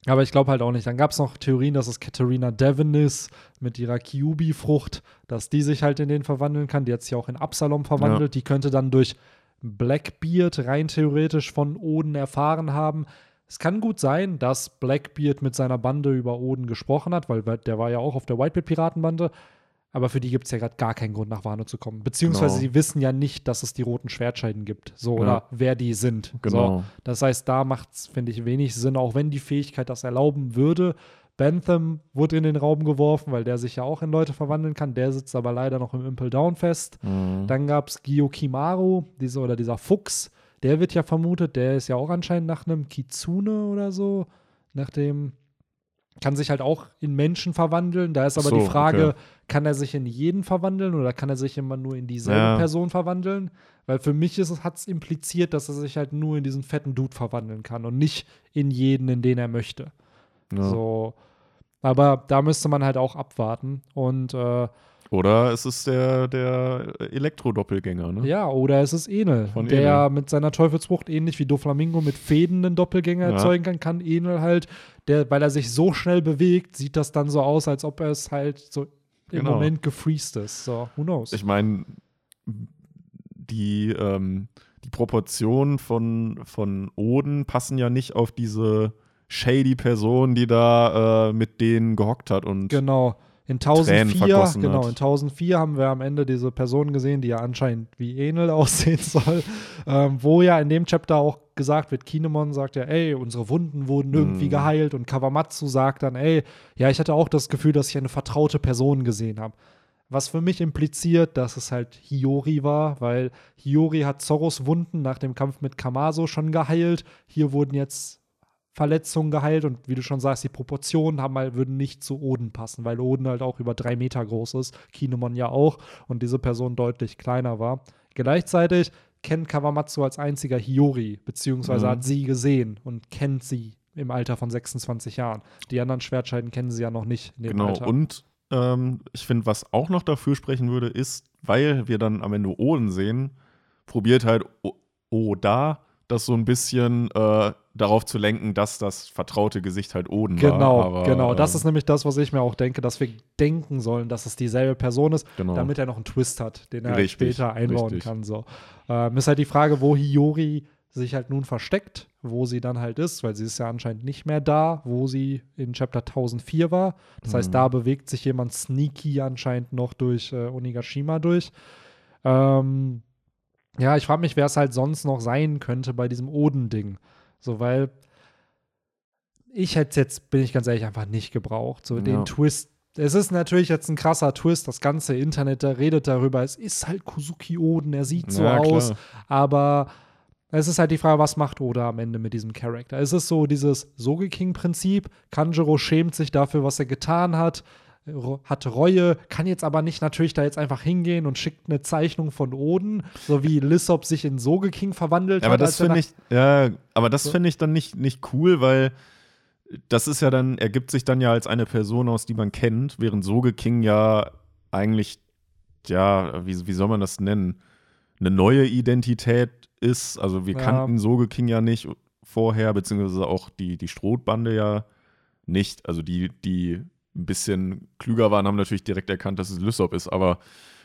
[SPEAKER 1] aber ich glaube halt auch nicht. Dann gab es noch Theorien, dass es Katharina Devon ist mit ihrer Kyubi-Frucht, dass die sich halt in den verwandeln kann. Die hat sich auch in Absalom verwandelt. Die könnte dann durch Blackbeard rein theoretisch von Oden erfahren haben. Es kann gut sein, dass Blackbeard mit seiner Bande über Oden gesprochen hat, weil der war ja auch auf der Whitebeard-Piratenbande. Aber für die gibt es ja gerade gar keinen Grund, nach Wano zu kommen. Beziehungsweise
[SPEAKER 2] Genau.
[SPEAKER 1] sie wissen ja nicht, dass es die roten Schwertscheiden gibt. So,
[SPEAKER 2] Ja.
[SPEAKER 1] oder wer die sind. So.
[SPEAKER 2] Genau.
[SPEAKER 1] Das heißt, da macht es, finde ich, wenig Sinn, auch wenn die Fähigkeit das erlauben würde. Bentham wurde in den Raum geworfen, weil der sich ja auch in Leute verwandeln kann. Der sitzt aber leider noch im Impel Down fest.
[SPEAKER 2] Mhm.
[SPEAKER 1] Dann gab es Gyokimaru, diese, oder dieser Fuchs, der wird ja vermutet, der ist ja auch anscheinend nach einem Kitsune oder so, nach dem kann sich halt auch in Menschen verwandeln. Da ist aber
[SPEAKER 2] So,
[SPEAKER 1] die Frage,
[SPEAKER 2] okay.
[SPEAKER 1] kann er sich in jeden verwandeln oder kann er sich immer nur in dieselbe
[SPEAKER 2] Ja.
[SPEAKER 1] Person verwandeln? Weil für mich hat es impliziert, dass er sich halt nur in diesen fetten Dude verwandeln kann und nicht in jeden, in den er möchte.
[SPEAKER 2] Ja.
[SPEAKER 1] So. Aber da müsste man halt auch abwarten. Und äh,
[SPEAKER 2] Oder es ist der, der Elektro-Doppelgänger, ne?
[SPEAKER 1] ja, oder es ist Enel,
[SPEAKER 2] Von
[SPEAKER 1] der
[SPEAKER 2] Enel.
[SPEAKER 1] mit seiner Teufelsfrucht ähnlich wie Doflamingo mit Fäden einen Doppelgänger
[SPEAKER 2] Ja.
[SPEAKER 1] erzeugen kann, kann Enel halt, der, weil er sich so schnell bewegt, sieht das dann so aus, als ob er es halt so im
[SPEAKER 2] Genau.
[SPEAKER 1] Moment gefreezed ist. So, who knows?
[SPEAKER 2] Ich meine, die, ähm, die Proportionen von, von Oden passen ja nicht auf diese shady Person, die da äh, mit denen gehockt hat. Und
[SPEAKER 1] Genau. In
[SPEAKER 2] Tränen
[SPEAKER 1] 1004,
[SPEAKER 2] vergossen
[SPEAKER 1] genau, in 1004 haben wir am Ende diese Person gesehen, die ja anscheinend wie Enel [laughs] aussehen soll, ähm, wo ja in dem Chapter auch gesagt wird, Kinemon sagt ja, ey, unsere Wunden wurden irgendwie
[SPEAKER 2] Mm.
[SPEAKER 1] geheilt und Kawamatsu sagt dann, ey, ja, ich hatte auch das Gefühl, dass ich eine vertraute Person gesehen habe. Was für mich impliziert, dass es halt Hiyori war, weil Hiyori hat Zoros Wunden nach dem Kampf mit Kamaso schon geheilt. Hier wurden jetzt Verletzungen geheilt und wie du schon sagst, die Proportionen haben halt, würden nicht zu Oden passen, weil Oden halt auch über drei Meter groß ist, Kinemon ja auch und diese Person deutlich kleiner war. Gleichzeitig kennt Kawamatsu als einziger Hiyori, beziehungsweise
[SPEAKER 2] Mhm.
[SPEAKER 1] hat sie gesehen und kennt sie im Alter von 26 Jahren. Die anderen Schwertscheiden kennen sie ja noch nicht in dem
[SPEAKER 2] genau,
[SPEAKER 1] Alter.
[SPEAKER 2] und ähm, ich finde, was auch noch dafür sprechen würde, ist, weil wir dann am Ende Oden sehen, probiert halt Oda das so ein bisschen äh, darauf zu lenken, dass das vertraute Gesicht halt Oden war.
[SPEAKER 1] Genau, genau. Das
[SPEAKER 2] ähm,
[SPEAKER 1] ist nämlich das, was ich mir auch denke, dass wir denken sollen, dass es dieselbe Person ist,
[SPEAKER 2] genau.
[SPEAKER 1] damit er noch einen Twist hat, den er halt
[SPEAKER 2] Richtig,
[SPEAKER 1] später einbauen
[SPEAKER 2] richtig.
[SPEAKER 1] kann. So. Ähm, ist halt die Frage, wo Hiyori sich halt nun versteckt, wo sie dann halt ist, weil sie ist ja anscheinend nicht mehr da, wo sie in Chapter 1004 war. Das heißt,
[SPEAKER 2] Mhm.
[SPEAKER 1] da bewegt sich jemand sneaky anscheinend noch durch äh, Onigashima durch. Ähm, ja, ich frage mich, wer es halt sonst noch sein könnte bei diesem Oden-Ding. So, weil ich hätte es jetzt, bin ich ganz ehrlich, einfach nicht gebraucht. So
[SPEAKER 2] Ja.
[SPEAKER 1] den Twist. Es ist natürlich jetzt ein krasser Twist. Das ganze Internet da redet darüber. Es ist halt Kuzuki Oden. Er sieht so
[SPEAKER 2] Ja,
[SPEAKER 1] aus. Aber es ist halt die Frage, was macht Oda am Ende mit diesem Charakter? Es ist so dieses Sogeking-Prinzip. Kanjiro schämt sich dafür, was er getan hat, hat Reue, kann jetzt aber nicht natürlich da jetzt einfach hingehen und schickt eine Zeichnung von Oden, so wie Lissop sich in Sogeking verwandelt
[SPEAKER 2] Ja, aber
[SPEAKER 1] hat.
[SPEAKER 2] das finde ich, ja, aber das
[SPEAKER 1] So.
[SPEAKER 2] finde ich dann nicht, nicht cool, weil das ist ja dann, ergibt sich dann ja als eine Person aus, die man kennt, während Soge King ja eigentlich, ja, wie, wie soll man das nennen? Eine neue Identität ist. Also wir
[SPEAKER 1] Ja.
[SPEAKER 2] kannten Soge King ja nicht vorher, beziehungsweise auch die, die Strohbande ja nicht. Also die, die ein bisschen klüger waren, haben natürlich direkt erkannt, dass es Lysop ist, aber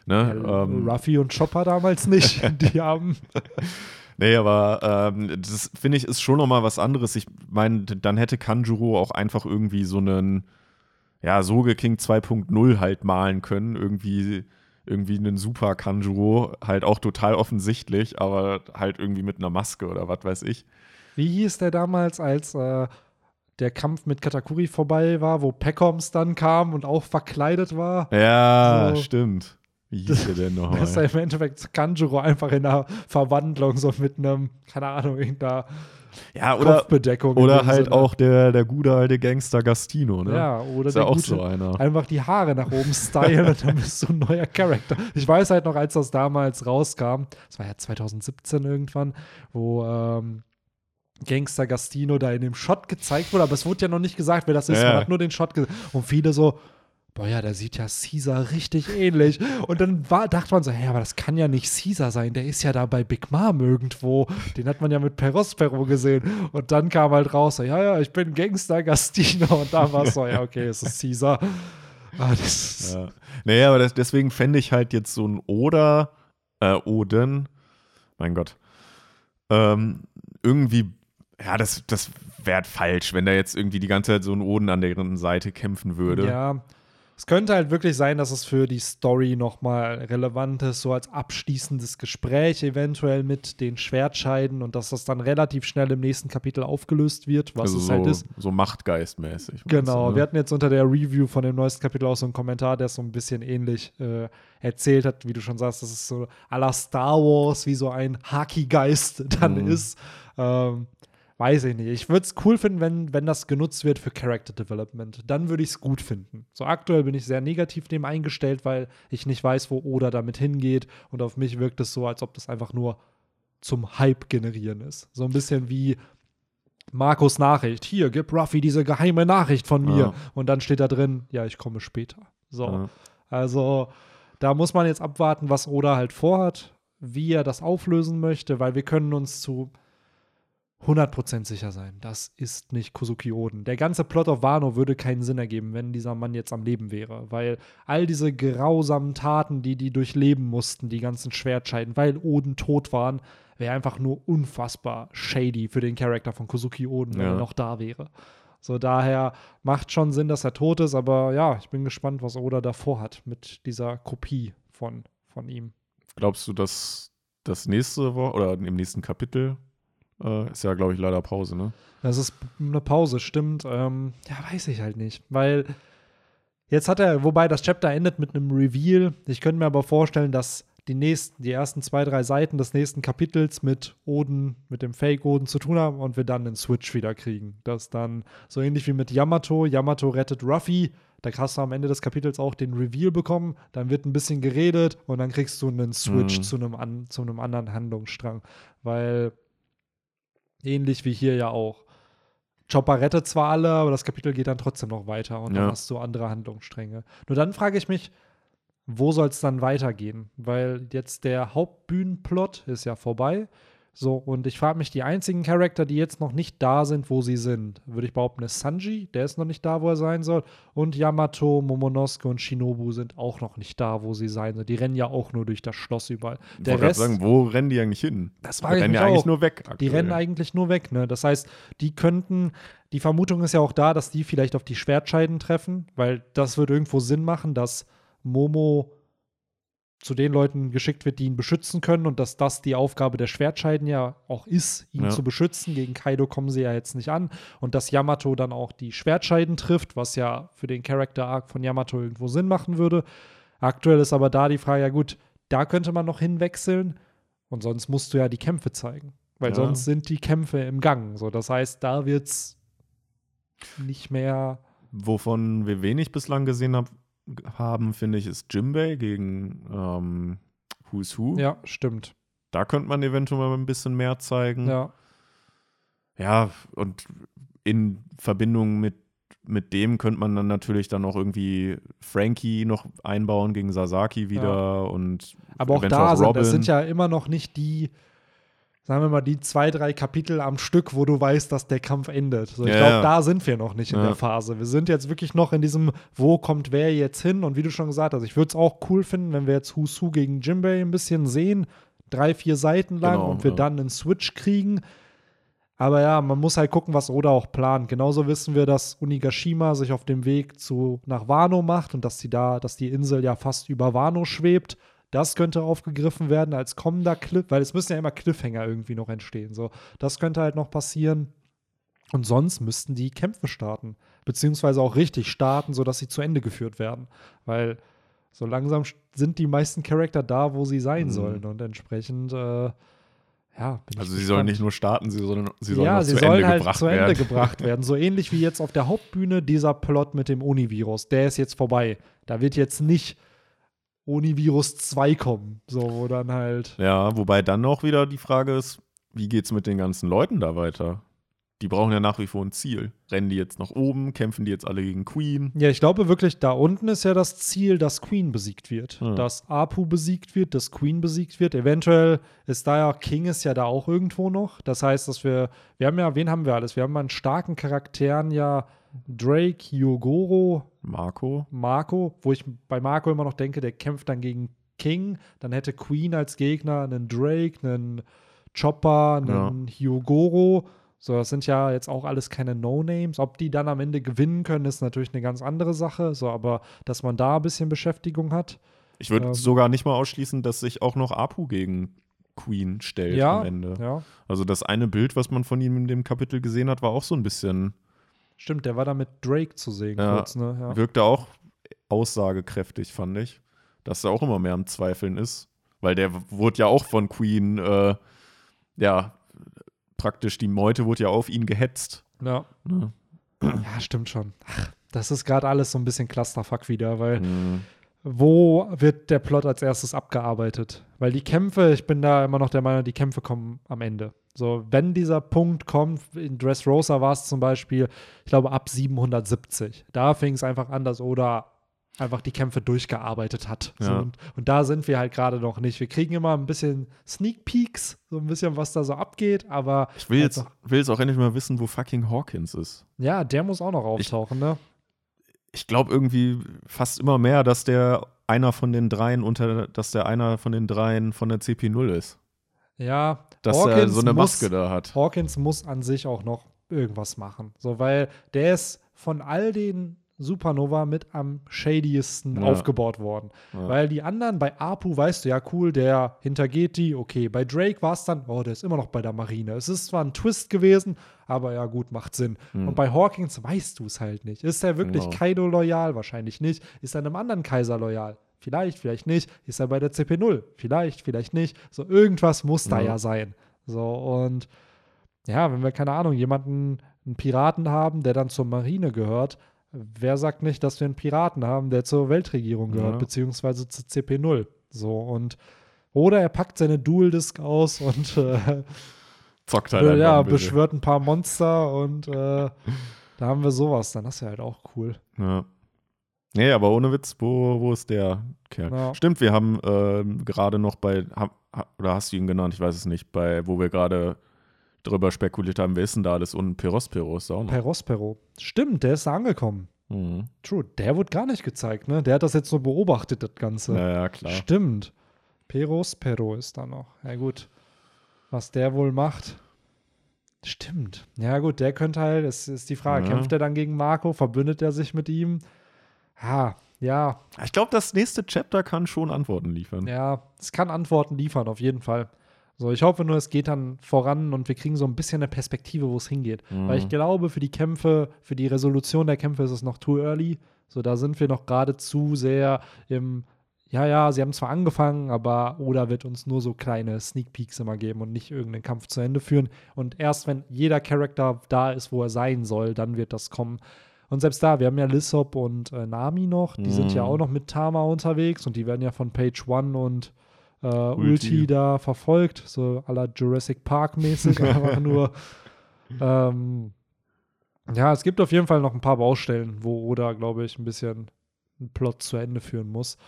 [SPEAKER 2] ne,
[SPEAKER 1] Ja,
[SPEAKER 2] ähm,
[SPEAKER 1] Ruffy und Chopper damals nicht. [laughs] Die haben. [laughs]
[SPEAKER 2] Nee, aber ähm, das finde ich ist schon noch mal was anderes. Ich meine, dann hätte Kanjuro auch einfach irgendwie so einen, ja, Soge King 2.0 halt malen können. Irgendwie, irgendwie einen super Kanjuro, halt auch total offensichtlich, aber halt irgendwie mit einer Maske oder was weiß ich.
[SPEAKER 1] Wie hieß der damals, als äh, der Kampf mit Katakuri vorbei war, wo Peckoms dann kam und auch verkleidet war?
[SPEAKER 2] Ja,
[SPEAKER 1] So.
[SPEAKER 2] stimmt. Wie hieß der denn
[SPEAKER 1] Das ist ja im Endeffekt Kanjuro einfach in einer Verwandlung, so mit einem, keine Ahnung, irgendeiner
[SPEAKER 2] Ja, oder,
[SPEAKER 1] Kopfbedeckung.
[SPEAKER 2] oder halt
[SPEAKER 1] Sinne.
[SPEAKER 2] auch der, der gute alte Gangster Gastino, ne?
[SPEAKER 1] Ja, oder
[SPEAKER 2] ist ja
[SPEAKER 1] der
[SPEAKER 2] auch
[SPEAKER 1] gute,
[SPEAKER 2] so einer.
[SPEAKER 1] einfach die Haare nach oben stylen und dann bist du ein neuer Charakter. Ich weiß halt noch, als das damals rauskam, das war ja 2017 irgendwann, wo ähm, Gangster Gastino da in dem Shot gezeigt wurde, aber es wurde ja noch nicht gesagt, wer das ist. Man hat nur den Shot gesehen. Und viele so, boah ja, der sieht ja Caesar richtig ähnlich. Und dann war, dachte man so, hä, aber das kann ja nicht Caesar sein, der ist ja da bei Big Mom irgendwo. Den hat man ja mit Perospero gesehen. Und dann kam halt raus, so, ja, ja, ich bin Gangster Gastino. Und da war es so, ja, okay, es ist Caesar. Ah, das
[SPEAKER 2] Ja. Naja, aber das, deswegen fände ich halt jetzt so ein Oder, äh, Oden, mein Gott, ähm, irgendwie, ja, das, das wäre falsch, wenn da jetzt irgendwie die ganze Zeit so ein Oden an deren Seite kämpfen würde.
[SPEAKER 1] Ja, Es könnte halt wirklich sein, dass es für die Story nochmal relevant ist, so als abschließendes Gespräch eventuell mit den Schwertscheiden und dass das dann relativ schnell im nächsten Kapitel aufgelöst wird, was
[SPEAKER 2] also
[SPEAKER 1] es
[SPEAKER 2] so,
[SPEAKER 1] halt ist.
[SPEAKER 2] so Machtgeistmäßig.
[SPEAKER 1] Genau,
[SPEAKER 2] du,
[SPEAKER 1] wir hatten jetzt unter der Review von dem neuesten Kapitel auch so einen Kommentar, der so ein bisschen ähnlich äh, erzählt hat, wie du schon sagst, dass es so à la Star Wars wie so ein Haki-Geist [laughs] dann
[SPEAKER 2] Mhm.
[SPEAKER 1] ist. Ähm, weiß ich nicht. Ich würde es cool finden, wenn, wenn das genutzt wird für Character Development. Dann würde ich es gut finden. So aktuell bin ich sehr negativ dem eingestellt, weil ich nicht weiß, wo Oda damit hingeht. Und auf mich wirkt es so, als ob das einfach nur zum Hype generieren ist. So ein bisschen wie Markus Nachricht. Hier, gib Ruffy diese geheime Nachricht von mir.
[SPEAKER 2] Ja.
[SPEAKER 1] Und dann steht da drin, ja, ich komme später. So.
[SPEAKER 2] Ja.
[SPEAKER 1] Also, da muss man jetzt abwarten, was Oda halt vorhat, wie er das auflösen möchte, weil wir können uns zu 100% sicher sein, das ist nicht Kozuki Oden. Der ganze Plot of Wano würde keinen Sinn ergeben, wenn dieser Mann jetzt am Leben wäre, weil all diese grausamen Taten, die die durchleben mussten, die ganzen Schwertscheiden, weil Oden tot waren, wäre einfach nur unfassbar shady für den Charakter von Kozuki Oden, wenn
[SPEAKER 2] Ja.
[SPEAKER 1] er noch da wäre. So daher macht schon Sinn, dass er tot ist, aber ja, ich bin gespannt, was Oda davor hat mit dieser Kopie von, von ihm.
[SPEAKER 2] Glaubst du, dass das nächste Woche oder im nächsten Kapitel äh, ist ja, glaube ich, leider Pause, ne?
[SPEAKER 1] Das ist eine Pause, stimmt. Ähm, ja, weiß ich halt nicht. Weil jetzt hat er, wobei das Chapter endet mit einem Reveal. Ich könnte mir aber vorstellen, dass die nächsten, die ersten zwei, drei Seiten des nächsten Kapitels mit Oden, mit dem Fake-Oden zu tun haben und wir dann einen Switch wieder kriegen. Das dann so ähnlich wie mit Yamato. Yamato rettet Ruffy. Da hast du am Ende des Kapitels auch den Reveal bekommen. Dann wird ein bisschen geredet und dann kriegst du einen Switch
[SPEAKER 2] Mhm.
[SPEAKER 1] zu, einem an, zu einem anderen Handlungsstrang. Weil ähnlich wie hier ja auch. Chopper rettet zwar alle, aber das Kapitel geht dann trotzdem noch weiter und dann
[SPEAKER 2] Ja.
[SPEAKER 1] hast du andere Handlungsstränge. Nur dann frage ich mich, wo soll es dann weitergehen? Weil jetzt der Hauptbühnenplot ist ja vorbei. So, und ich frage mich, die einzigen Charakter, die jetzt noch nicht da sind, wo sie sind, würde ich behaupten, ist Sanji, der ist noch nicht da, wo er sein soll. Und Yamato, Momonosuke und Shinobu sind auch noch nicht da, wo sie sein sollen. Die rennen ja auch nur durch das Schloss überall.
[SPEAKER 2] Ich
[SPEAKER 1] Der
[SPEAKER 2] wollte gerade
[SPEAKER 1] Rest,
[SPEAKER 2] sagen, wo rennen die eigentlich hin?
[SPEAKER 1] das
[SPEAKER 2] Die
[SPEAKER 1] frage ich
[SPEAKER 2] rennen ja eigentlich
[SPEAKER 1] auch.
[SPEAKER 2] nur weg.
[SPEAKER 1] Die
[SPEAKER 2] aktuell.
[SPEAKER 1] rennen eigentlich nur weg, ne? Das heißt, die könnten, die Vermutung ist ja auch da, dass die vielleicht auf die Schwertscheiden treffen, weil das würde irgendwo Sinn machen, dass Momo zu den Leuten geschickt wird, die ihn beschützen können und dass das die Aufgabe der Schwertscheiden ja auch ist, ihn
[SPEAKER 2] Ja.
[SPEAKER 1] zu beschützen. Gegen Kaido kommen sie ja jetzt nicht an und dass Yamato dann auch die Schwertscheiden trifft, was ja für den Character Arc von Yamato irgendwo Sinn machen würde. Aktuell ist aber da die Frage, ja gut, da könnte man noch hinwechseln und sonst musst du ja die Kämpfe zeigen, weil
[SPEAKER 2] Ja.
[SPEAKER 1] sonst sind die Kämpfe im Gang. So, das heißt, da wird's nicht mehr
[SPEAKER 2] Wovon wir wenig bislang gesehen hab, haben, finde ich, ist Jimbei gegen ähm, Who's Who.
[SPEAKER 1] Ja, stimmt.
[SPEAKER 2] Da könnte man eventuell mal ein bisschen mehr zeigen.
[SPEAKER 1] Ja.
[SPEAKER 2] Ja, und in Verbindung mit, mit dem könnte man dann natürlich dann auch irgendwie Frankie noch einbauen gegen Sasaki wieder und
[SPEAKER 1] Aber auch da sind, das sind ja immer noch nicht die, sagen wir mal, die zwei, drei Kapitel am Stück, wo du weißt, dass der Kampf endet. So, ich
[SPEAKER 2] Ja,
[SPEAKER 1] glaube,
[SPEAKER 2] ja.
[SPEAKER 1] da sind wir noch nicht in
[SPEAKER 2] Ja.
[SPEAKER 1] der Phase. Wir sind jetzt wirklich noch in diesem, wo kommt wer jetzt hin? Und wie du schon gesagt hast, ich würde es auch cool finden, wenn wir jetzt Who gegen Jimbei ein bisschen sehen, drei, vier Seiten lang
[SPEAKER 2] Genau,
[SPEAKER 1] und wir dann einen Switch kriegen. Aber ja, man muss halt gucken, was Oda auch plant. Genauso wissen wir, dass Unigashima sich auf dem Weg zu, nach Wano macht und dass die da, dass die Insel ja fast über Wano schwebt. Das könnte aufgegriffen werden als kommender Cliff, weil es müssen ja immer Cliffhanger irgendwie noch entstehen. So, das könnte halt noch passieren. Und sonst müssten die Kämpfe starten, beziehungsweise auch richtig starten, sodass sie zu Ende geführt werden. Weil so langsam sind die meisten Charakter da, wo sie sein
[SPEAKER 2] Mhm.
[SPEAKER 1] sollen. Und entsprechend, äh, ja, bin ich
[SPEAKER 2] Also sie sollen nicht nur starten, sie sollen, sie sollen
[SPEAKER 1] ja, sie
[SPEAKER 2] zu
[SPEAKER 1] sollen
[SPEAKER 2] Ende
[SPEAKER 1] halt
[SPEAKER 2] gebracht
[SPEAKER 1] zu Ende
[SPEAKER 2] werden.
[SPEAKER 1] gebracht werden. So ähnlich wie jetzt auf der Hauptbühne dieser Plot mit dem Univirus. Der ist jetzt vorbei. Da wird jetzt nicht Univirus 2 kommen. So, wo dann halt.
[SPEAKER 2] Ja, wobei dann auch wieder die Frage ist, wie geht's mit den ganzen Leuten da weiter? Die brauchen ja nach wie vor ein Ziel. Rennen die jetzt nach oben? Kämpfen die jetzt alle gegen Queen?
[SPEAKER 1] Ja, ich glaube wirklich, da unten ist ja das Ziel, dass Queen besiegt wird.
[SPEAKER 2] Ja.
[SPEAKER 1] Dass Apu besiegt wird, dass Queen besiegt wird. Eventuell ist da ja King ist ja da auch irgendwo noch. Das heißt, dass wir, wir haben ja, wen haben wir alles? Wir haben an starken Charakteren ja Drake, Yogoro,
[SPEAKER 2] Marco?
[SPEAKER 1] Marco, wo ich bei Marco immer noch denke, der kämpft dann gegen King, dann hätte Queen als Gegner einen Drake, einen Chopper, einen Hyogoro. So, das sind ja jetzt auch alles keine No-Names. Ob die dann am Ende gewinnen können, ist natürlich eine ganz andere Sache. So, aber dass man da ein bisschen Beschäftigung hat.
[SPEAKER 2] Ich würde
[SPEAKER 1] Ähm.
[SPEAKER 2] sogar nicht mal ausschließen, dass sich auch noch Apu gegen Queen stellt
[SPEAKER 1] Ja,
[SPEAKER 2] am Ende.
[SPEAKER 1] Ja,
[SPEAKER 2] Also das eine Bild, was man von ihm in dem Kapitel gesehen hat, war auch so ein bisschen,
[SPEAKER 1] stimmt, der war da mit Drake zu sehen
[SPEAKER 2] Ja,
[SPEAKER 1] kurz, ne? Ja.
[SPEAKER 2] wirkte auch aussagekräftig, fand ich. Dass er auch immer mehr am Zweifeln ist. Weil der wurde ja auch von Queen, äh, ja, praktisch die Meute wurde ja auf ihn gehetzt.
[SPEAKER 1] ja.
[SPEAKER 2] Ne?
[SPEAKER 1] Ja, stimmt schon. Ach, das ist gerade alles so ein bisschen Clusterfuck wieder, weil
[SPEAKER 2] Mhm.
[SPEAKER 1] wo wird der Plot als erstes abgearbeitet? Weil die Kämpfe, ich bin da immer noch der Meinung, die Kämpfe kommen am Ende. So, wenn dieser Punkt kommt, in Dressrosa war es zum Beispiel, ich glaube ab 770. Da fing es einfach an, dass Oda einfach die Kämpfe durchgearbeitet hat. So,
[SPEAKER 2] Ja.
[SPEAKER 1] und, und da sind wir halt gerade noch nicht. Wir kriegen immer ein bisschen Sneak Peeks, so ein bisschen, was da so abgeht, aber
[SPEAKER 2] Ich will jetzt,
[SPEAKER 1] noch-
[SPEAKER 2] will jetzt auch endlich mal wissen, wo fucking Hawkins ist.
[SPEAKER 1] ja, der muss auch noch auftauchen, ne?
[SPEAKER 2] Ich glaube irgendwie fast immer mehr, dass der einer von den dreien unter, dass der einer von den dreien von der CP0 ist.
[SPEAKER 1] Ja,
[SPEAKER 2] Dass er
[SPEAKER 1] Hawkins
[SPEAKER 2] so eine
[SPEAKER 1] muss-
[SPEAKER 2] Maske da hat.
[SPEAKER 1] Hawkins muss an sich auch noch irgendwas machen. So, weil der ist von all den Supernova mit am shadiesten
[SPEAKER 2] Ja.
[SPEAKER 1] aufgebaut worden.
[SPEAKER 2] Ja.
[SPEAKER 1] Weil die anderen, bei Apu weißt du ja, cool, der hintergeht die, okay. Bei Drake war es dann, oh, der ist immer noch bei der Marine. Es ist zwar ein Twist gewesen, aber ja, gut, macht Sinn.
[SPEAKER 2] Hm.
[SPEAKER 1] Und bei Hawkins weißt du es halt nicht. Ist er wirklich
[SPEAKER 2] Genau.
[SPEAKER 1] Kaido loyal? Wahrscheinlich nicht. Ist er einem anderen Kaiser loyal? Vielleicht, vielleicht nicht. Ist er bei der CP0? Vielleicht, vielleicht nicht. So, irgendwas muss da
[SPEAKER 2] Ja.
[SPEAKER 1] ja sein. So, und ja, wenn wir, keine Ahnung, jemanden, einen Piraten haben, der dann zur Marine gehört, wer sagt nicht, dass wir einen Piraten haben, der zur Weltregierung gehört,
[SPEAKER 2] Ja.
[SPEAKER 1] beziehungsweise zur CP0? So, und oder er packt seine Dual-Disc aus und äh,
[SPEAKER 2] Zockt halt
[SPEAKER 1] äh, ja,
[SPEAKER 2] ein
[SPEAKER 1] beschwört ein paar Monster und äh, da haben wir sowas. Dann das ist ja halt auch cool.
[SPEAKER 2] Ja. Nee, aber ohne Witz, wo, wo ist der Kerl?
[SPEAKER 1] Ja.
[SPEAKER 2] Stimmt, wir haben ähm, gerade noch bei, ha, oder hast du ihn genannt, ich weiß es nicht, bei, wo wir gerade drüber spekuliert haben, wer ist denn da alles? Und Perospero ist da auch noch.
[SPEAKER 1] Perospero. Stimmt, der ist da angekommen.
[SPEAKER 2] Mhm.
[SPEAKER 1] True, der wurde gar nicht gezeigt, ne? Der hat das jetzt so beobachtet, das Ganze.
[SPEAKER 2] Ja, ja, klar.
[SPEAKER 1] Stimmt. Perospero ist da noch. Ja, gut. Was der wohl macht. Stimmt. Ja, gut, der könnte halt, es ist die Frage,
[SPEAKER 2] Ja.
[SPEAKER 1] kämpft er dann gegen Marco? Verbündet er sich mit ihm? Ha, ja,
[SPEAKER 2] Ich glaube, das nächste Chapter kann schon Antworten liefern.
[SPEAKER 1] Ja, es kann Antworten liefern, auf jeden Fall. So, ich hoffe nur, es geht dann voran und wir kriegen so ein bisschen eine Perspektive, wo es hingeht.
[SPEAKER 2] Mhm.
[SPEAKER 1] Weil ich glaube, für die Kämpfe, für die Resolution der Kämpfe ist es noch too early. So, da sind wir noch gerade zu sehr im, ja, ja, sie haben zwar angefangen, aber Oda wird uns nur so kleine Sneak Peeks immer geben und nicht irgendeinen Kampf zu Ende führen. Und erst wenn jeder Charakter da ist, wo er sein soll, dann wird das kommen. Und selbst da, wir haben ja Lissop und äh, Nami noch, die sind ja
[SPEAKER 2] Mhm.
[SPEAKER 1] auch noch mit Tama unterwegs und die werden ja von Page One und äh, Ulti.
[SPEAKER 2] Ulti.
[SPEAKER 1] da verfolgt, so à la Jurassic Park mäßig, [laughs] einfach nur. Ähm, ja, es gibt auf jeden Fall noch ein paar Baustellen, wo Oda, glaube ich, ein bisschen einen Plot zu Ende führen muss.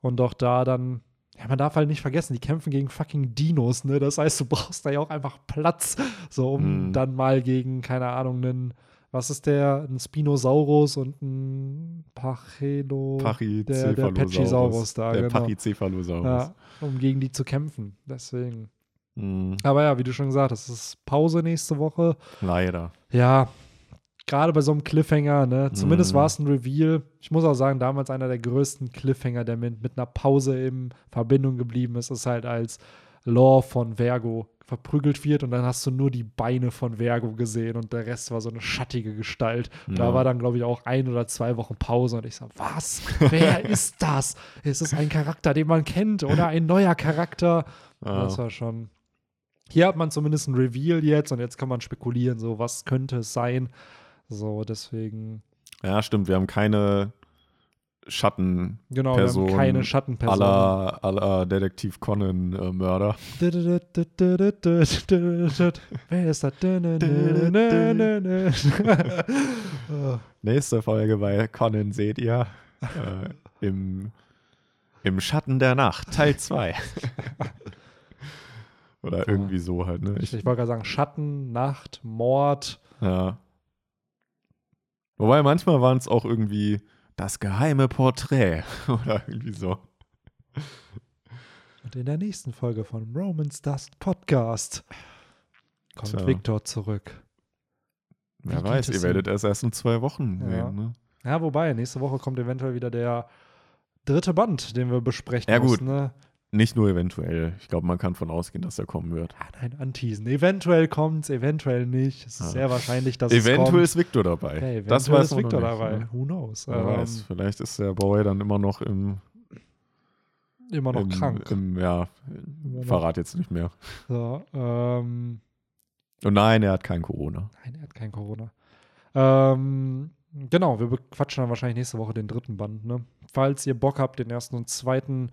[SPEAKER 1] Und auch da dann, ja, man darf halt nicht vergessen, die kämpfen gegen fucking Dinos, ne? Das heißt, du brauchst da ja auch einfach Platz, so um
[SPEAKER 2] Mhm.
[SPEAKER 1] dann mal gegen, keine Ahnung, einen, was ist der, ein Spinosaurus und ein Pachelo. der- der Pachysaurus da,
[SPEAKER 2] Der
[SPEAKER 1] genau.
[SPEAKER 2] Pachycephalosaurus.
[SPEAKER 1] Ja, um gegen die zu kämpfen. Deswegen.
[SPEAKER 2] Mhm.
[SPEAKER 1] Aber ja, wie du schon gesagt hast, es ist Pause nächste Woche.
[SPEAKER 2] Leider.
[SPEAKER 1] Ja, gerade bei so einem Cliffhanger, ne? Zumindest
[SPEAKER 2] Mhm.
[SPEAKER 1] war es ein Reveal. Ich muss auch sagen, damals einer der größten Cliffhanger, der mit, mit einer Pause in Verbindung geblieben ist, ist halt als Law von Vergo verprügelt wird und dann hast du nur die Beine von Vergo gesehen und der Rest war so eine schattige Gestalt. Und Da
[SPEAKER 2] Ja.
[SPEAKER 1] war dann, glaube ich, auch ein oder zwei Wochen Pause und ich so, was? Wer [laughs] ist das? Ist es ein Charakter, den man kennt oder ein neuer Charakter?
[SPEAKER 2] Ja.
[SPEAKER 1] Das war schon. Hier hat man zumindest ein Reveal jetzt und jetzt kann man spekulieren, so was könnte es sein. So, deswegen,
[SPEAKER 2] ja, stimmt. Wir haben keine Schatten
[SPEAKER 1] genau,
[SPEAKER 2] Person
[SPEAKER 1] wir haben keine Schattenperson.
[SPEAKER 2] aller aller Detektiv Conan äh, Mörder.
[SPEAKER 1] Wer ist das?
[SPEAKER 2] Nächste Folge bei Conan seht ihr äh, im, im Schatten der Nacht, Teil 2. [laughs] Oder irgendwie so halt, ne?
[SPEAKER 1] ich
[SPEAKER 2] Ich,
[SPEAKER 1] wollte gerade sagen, Schatten, Nacht, Mord.
[SPEAKER 2] ja. Wobei manchmal waren es auch irgendwie das geheime Porträt [laughs] oder irgendwie so.
[SPEAKER 1] Und in der nächsten Folge von Romans Dust Podcast kommt
[SPEAKER 2] Tja.
[SPEAKER 1] Victor zurück.
[SPEAKER 2] Wer
[SPEAKER 1] Wie
[SPEAKER 2] weiß, ihr werdet erst erst in zwei Wochen
[SPEAKER 1] Ja.
[SPEAKER 2] sehen. Ne?
[SPEAKER 1] Ja, wobei, nächste Woche kommt eventuell wieder der dritte Band, den wir besprechen
[SPEAKER 2] Ja, gut.
[SPEAKER 1] müssen. Ne?
[SPEAKER 2] Nicht nur eventuell. Ich glaube, man kann von ausgehen, dass er kommen wird.
[SPEAKER 1] Ja, nein, anteasen. Eventuell kommt's, eventuell nicht. Es ist
[SPEAKER 2] Ja.
[SPEAKER 1] sehr wahrscheinlich, dass es
[SPEAKER 2] Eventuell
[SPEAKER 1] kommt.
[SPEAKER 2] ist Victor dabei.
[SPEAKER 1] Ja, eventuell
[SPEAKER 2] das weiß
[SPEAKER 1] ist Victor
[SPEAKER 2] noch nicht,
[SPEAKER 1] dabei.
[SPEAKER 2] Ne?
[SPEAKER 1] Who knows?
[SPEAKER 2] Wer
[SPEAKER 1] Ähm,
[SPEAKER 2] weiß, vielleicht ist der Boy dann immer noch im,
[SPEAKER 1] immer noch
[SPEAKER 2] im,
[SPEAKER 1] krank.
[SPEAKER 2] Im, ja,
[SPEAKER 1] noch-
[SPEAKER 2] verrat jetzt nicht mehr.
[SPEAKER 1] So, ähm,
[SPEAKER 2] Und nein, er hat kein Corona.
[SPEAKER 1] nein, er hat kein Corona. Ähm, genau, wir bequatschen dann wahrscheinlich nächste Woche den dritten Band. Ne? Falls ihr Bock habt, den ersten und zweiten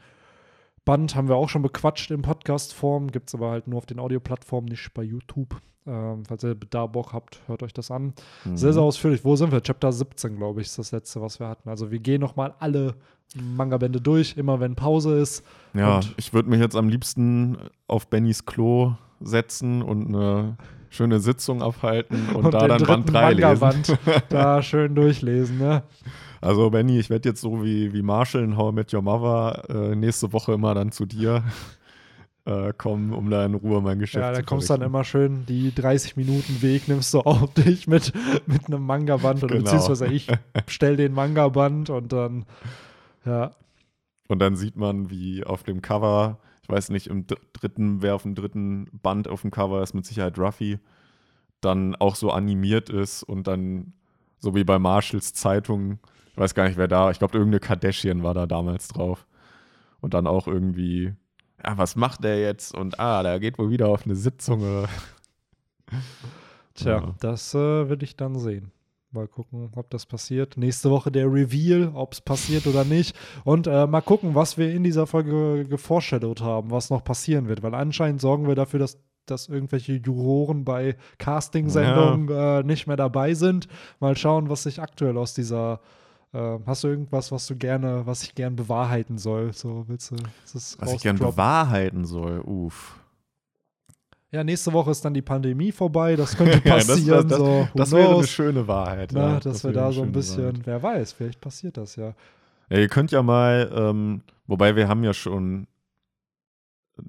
[SPEAKER 1] Band haben wir auch schon bequatscht in Podcast-Form. Gibt es aber halt nur auf den Audioplattformen, nicht bei YouTube. Ähm, falls ihr da Bock habt, hört euch das an.
[SPEAKER 2] Mhm.
[SPEAKER 1] Sehr, sehr ausführlich. Wo sind wir? Chapter 17, glaube ich, ist das letzte, was wir hatten. Also wir gehen nochmal alle Manga-Bände durch, immer wenn Pause ist.
[SPEAKER 2] Ja,
[SPEAKER 1] Und-
[SPEAKER 2] ich würde mich jetzt am liebsten auf Bennys Klo setzen und eine schöne Sitzung abhalten und, da
[SPEAKER 1] den
[SPEAKER 2] dann Band
[SPEAKER 1] dritten
[SPEAKER 2] 3 lesen.
[SPEAKER 1] Da [laughs] schön durchlesen. Ne?
[SPEAKER 2] Also Benny, ich werde jetzt so wie, wie Marshall in How I Met Your Mother äh, nächste Woche immer dann zu dir [laughs] äh, kommen, um da in Ruhe mein Geschäft
[SPEAKER 1] Ja,
[SPEAKER 2] zu
[SPEAKER 1] da kommst du dann immer schön die 30 Minuten Weg, nimmst du auf [laughs] dich mit, mit einem Manga-Band oder
[SPEAKER 2] Genau.
[SPEAKER 1] beziehungsweise ich [laughs] stell den Manga-Band und dann, ja,
[SPEAKER 2] Und dann sieht man, wie auf dem Cover, ich weiß nicht, im dr- dritten, wer auf dem dritten Band auf dem Cover ist, mit Sicherheit Ruffy, dann auch so animiert ist und dann, so wie bei Marshalls Zeitung, ich weiß gar nicht, wer da, ich glaube, irgendeine Kardashian war da damals drauf. Und dann auch irgendwie, ja, was macht der jetzt? Und ah, der geht wohl wieder auf eine Sitzung. [laughs]
[SPEAKER 1] Tja,
[SPEAKER 2] Ja.
[SPEAKER 1] das äh, will ich dann sehen. Mal gucken, ob das passiert. Nächste Woche der Reveal, ob es passiert oder nicht. Und äh, mal gucken, was wir in dieser Folge geforeshadowed haben, was noch passieren wird. Weil anscheinend sorgen wir dafür, dass, dass irgendwelche Juroren bei Casting-Sendungen äh, nicht mehr dabei sind. Mal schauen, was sich aktuell aus dieser. Äh, hast du irgendwas, was du gerne, was ich gern bewahrheiten soll? So, willst du das
[SPEAKER 2] Was ich gern bewahrheiten soll. Uff.
[SPEAKER 1] Ja, nächste Woche ist dann die Pandemie vorbei. Das [laughs] könnte
[SPEAKER 2] Ja, das
[SPEAKER 1] passieren.
[SPEAKER 2] das-
[SPEAKER 1] so,
[SPEAKER 2] Das wäre eine schöne Wahrheit.
[SPEAKER 1] Na,
[SPEAKER 2] ja.
[SPEAKER 1] dass wir
[SPEAKER 2] wäre
[SPEAKER 1] da so ein bisschen,
[SPEAKER 2] Wahrheit.
[SPEAKER 1] wer weiß, vielleicht passiert das ja.
[SPEAKER 2] Ja, ihr könnt ja mal, ähm, wobei wir haben ja schon,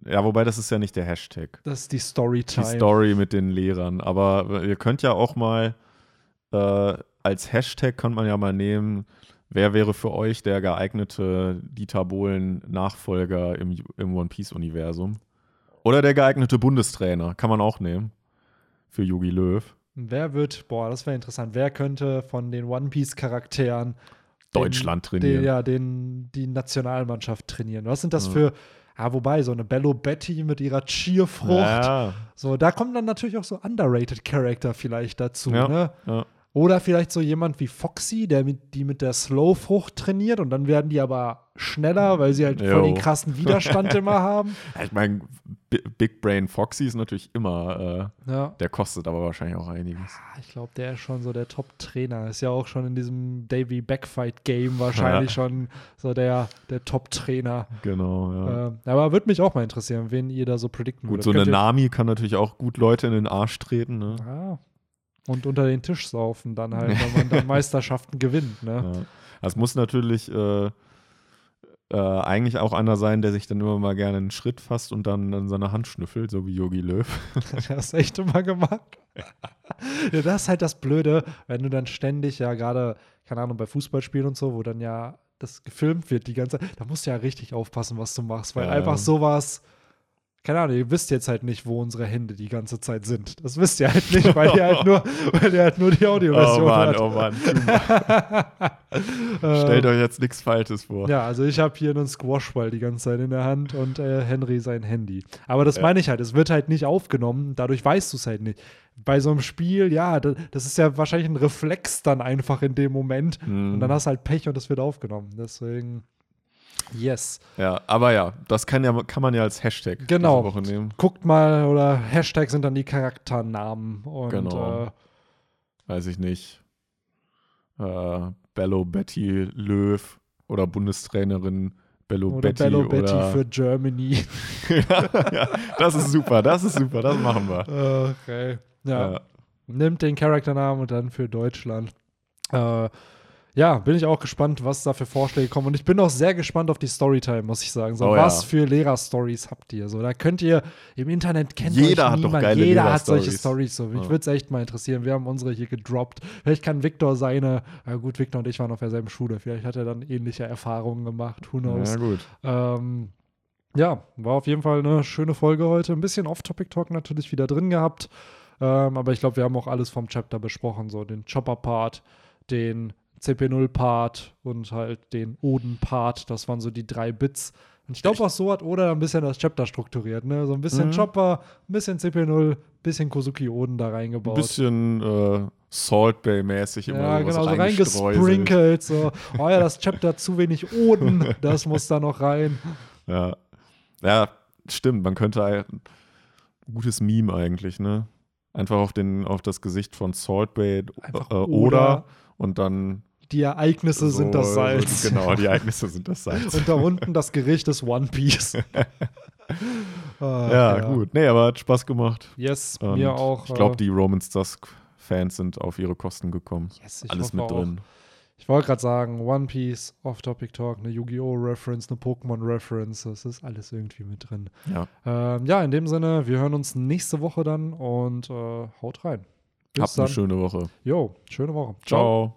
[SPEAKER 2] ja, wobei das ist ja nicht der Hashtag.
[SPEAKER 1] Das ist die
[SPEAKER 2] Die
[SPEAKER 1] Storytime.
[SPEAKER 2] Story mit den Lehrern. Aber ihr könnt ja auch mal äh, als Hashtag kann man ja mal nehmen, wer wäre für euch der geeignete Dieter Bohlen-Nachfolger im, im One Piece-Universum? Oder der geeignete Bundestrainer, kann man auch nehmen. Für Yogi Löw.
[SPEAKER 1] Wer wird, boah, das wäre interessant, wer könnte von den One Piece-Charakteren den-
[SPEAKER 2] Deutschland
[SPEAKER 1] Den,
[SPEAKER 2] trainieren.
[SPEAKER 1] ja, den, die Nationalmannschaft trainieren. Was sind das
[SPEAKER 2] Ja.
[SPEAKER 1] für, ah, wobei, so eine Bello Betty mit ihrer Cheerfrucht.
[SPEAKER 2] Ja,
[SPEAKER 1] So, da kommen dann natürlich auch so underrated Charakter vielleicht dazu,
[SPEAKER 2] Ja.
[SPEAKER 1] ne?
[SPEAKER 2] ja.
[SPEAKER 1] Oder vielleicht so jemand wie Foxy, der mit, die mit der Slow-Frucht trainiert und dann werden die aber schneller, weil sie halt voll den krassen Widerstand [laughs] immer haben.
[SPEAKER 2] Ja, Ich meine, Bi- Big Brain Foxy ist natürlich immer,
[SPEAKER 1] Ja.
[SPEAKER 2] äh, der kostet aber wahrscheinlich auch einiges.
[SPEAKER 1] Ah, Ich glaube, der ist schon so der Top-Trainer. Ist ja auch schon in diesem Davy Backfight-Game wahrscheinlich [laughs] schon so der, der Top-Trainer.
[SPEAKER 2] Genau, ja.
[SPEAKER 1] Ähm, aber würde mich auch mal interessieren, wen ihr da so predikten
[SPEAKER 2] Gut,
[SPEAKER 1] würdet.
[SPEAKER 2] so eine
[SPEAKER 1] Könnt
[SPEAKER 2] Nami kann natürlich auch gut Leute in den Arsch treten, ne?
[SPEAKER 1] Ja. Und unter den Tisch saufen dann halt, wenn man dann [laughs] Meisterschaften gewinnt. Ne?
[SPEAKER 2] Ja. Das muss natürlich äh, äh, eigentlich auch einer sein, der sich dann immer mal gerne einen Schritt fasst und dann an seine Hand schnüffelt, so wie Yogi Löw. [laughs]
[SPEAKER 1] Das hast du echt immer gemacht. [laughs] ja, das ist halt das Blöde, wenn du dann ständig ja gerade, keine Ahnung, bei Fußballspielen und so, wo dann ja das gefilmt wird die ganze Zeit, da musst du ja richtig aufpassen, was du machst, weil
[SPEAKER 2] Ja.
[SPEAKER 1] einfach sowas, keine Ahnung, ihr wisst jetzt halt nicht, wo unsere Hände die ganze Zeit sind. Das wisst ihr halt nicht, weil ihr halt [laughs] nur, weil ihr halt nur die Audioversion
[SPEAKER 2] oh Mann,
[SPEAKER 1] hört.
[SPEAKER 2] oh Mann. [laughs] [laughs] Stellt euch jetzt nichts Falsches vor.
[SPEAKER 1] Ja, also ich habe hier einen Squashball die ganze Zeit in der Hand und äh, Henry sein Handy. Aber das
[SPEAKER 2] Ja.
[SPEAKER 1] meine ich halt, es wird halt nicht aufgenommen, dadurch weißt du es halt nicht. Bei so einem Spiel, ja, da- das ist ja wahrscheinlich ein Reflex dann einfach in dem Moment
[SPEAKER 2] Mhm.
[SPEAKER 1] und dann hast du halt Pech und es wird aufgenommen. Deswegen, yes.
[SPEAKER 2] Ja, aber ja, das kann, ja, kann man ja als Hashtag
[SPEAKER 1] Genau.
[SPEAKER 2] diese Woche nehmen.
[SPEAKER 1] Guckt mal, oder Hashtag sind dann die Charakternamen und
[SPEAKER 2] Genau.
[SPEAKER 1] äh,
[SPEAKER 2] Weiß ich nicht. Äh, Bello Betty Löw oder Bundestrainerin Bello
[SPEAKER 1] oder
[SPEAKER 2] Betty.
[SPEAKER 1] Bello Betty
[SPEAKER 2] oder
[SPEAKER 1] für Germany. [laughs] [laughs]
[SPEAKER 2] ja, das ist super, das ist super, das machen wir.
[SPEAKER 1] okay. Ja.
[SPEAKER 2] Ja.
[SPEAKER 1] nimmt den Charakternamen und dann für Deutschland. Äh, Ja, bin ich auch gespannt, was da für Vorschläge kommen. Und ich bin auch sehr gespannt auf die Storytime, muss ich sagen. So,
[SPEAKER 2] Oh
[SPEAKER 1] was
[SPEAKER 2] ja.
[SPEAKER 1] für Lehrer-Stories habt ihr? So, da könnt ihr im Internet kennt
[SPEAKER 2] Jeder hat doch
[SPEAKER 1] niemand. Jeder hat solche. Stories. So. Mich
[SPEAKER 2] Ja.
[SPEAKER 1] würde es echt mal interessieren. Wir haben unsere hier gedroppt. Vielleicht kann Victor seine, ja gut, Victor und ich waren auf derselben Schule. Vielleicht hat er dann ähnliche Erfahrungen gemacht. Who knows?
[SPEAKER 2] Ja, gut.
[SPEAKER 1] Ähm, ja, war auf jeden Fall eine schöne Folge heute. Ein bisschen Off-Topic-Talk natürlich wieder drin gehabt. Ähm, aber ich glaube, wir haben auch alles vom Chapter besprochen. So den Chopper-Part, den CP0-Part und halt den Oden-Part. Das waren so die drei Bits. Und ich glaube, auch so hat Oda ein bisschen das Chapter strukturiert. Ne? So ein bisschen
[SPEAKER 2] Mhm.
[SPEAKER 1] Chopper, ein bisschen CP0, ein bisschen Kozuki Oden da
[SPEAKER 2] Ein
[SPEAKER 1] reingebaut.
[SPEAKER 2] bisschen äh, Salt Bay-mäßig immer
[SPEAKER 1] Ja, genau, so reingesprinkelt. So, oh ja, das Chapter hat zu wenig Oden, [laughs] das muss da noch rein.
[SPEAKER 2] Ja. ja, stimmt. Man könnte ein gutes Meme eigentlich, ne? Einfach auf, den, auf das Gesicht von Salt Bay äh,
[SPEAKER 1] Oda.
[SPEAKER 2] oder und dann
[SPEAKER 1] Die Ereignisse sind
[SPEAKER 2] so-
[SPEAKER 1] das Salz.
[SPEAKER 2] Genau, die Ereignisse sind das Salz.
[SPEAKER 1] Und da unten das Gericht ist One Piece. [laughs] Ah,
[SPEAKER 2] ja, gut. Nee, aber hat Spaß gemacht.
[SPEAKER 1] Yes,
[SPEAKER 2] Und
[SPEAKER 1] mir auch.
[SPEAKER 2] Ich glaube,
[SPEAKER 1] äh,
[SPEAKER 2] die Romans Dusk-Fans sind auf ihre Kosten gekommen.
[SPEAKER 1] yes, ich
[SPEAKER 2] Alles mit
[SPEAKER 1] auch.
[SPEAKER 2] drin.
[SPEAKER 1] Ich wollte gerade sagen, One Piece, Off-Topic Talk, eine Yu-Gi-Oh! Reference, eine Pokémon Reference, das ist alles irgendwie mit drin.
[SPEAKER 2] Ja.
[SPEAKER 1] Ähm, ja, in dem Sinne, wir hören uns nächste Woche dann und äh, haut rein. Bis
[SPEAKER 2] Habt eine
[SPEAKER 1] dann.
[SPEAKER 2] schöne Woche.
[SPEAKER 1] Jo, schöne Woche.
[SPEAKER 2] Ciao.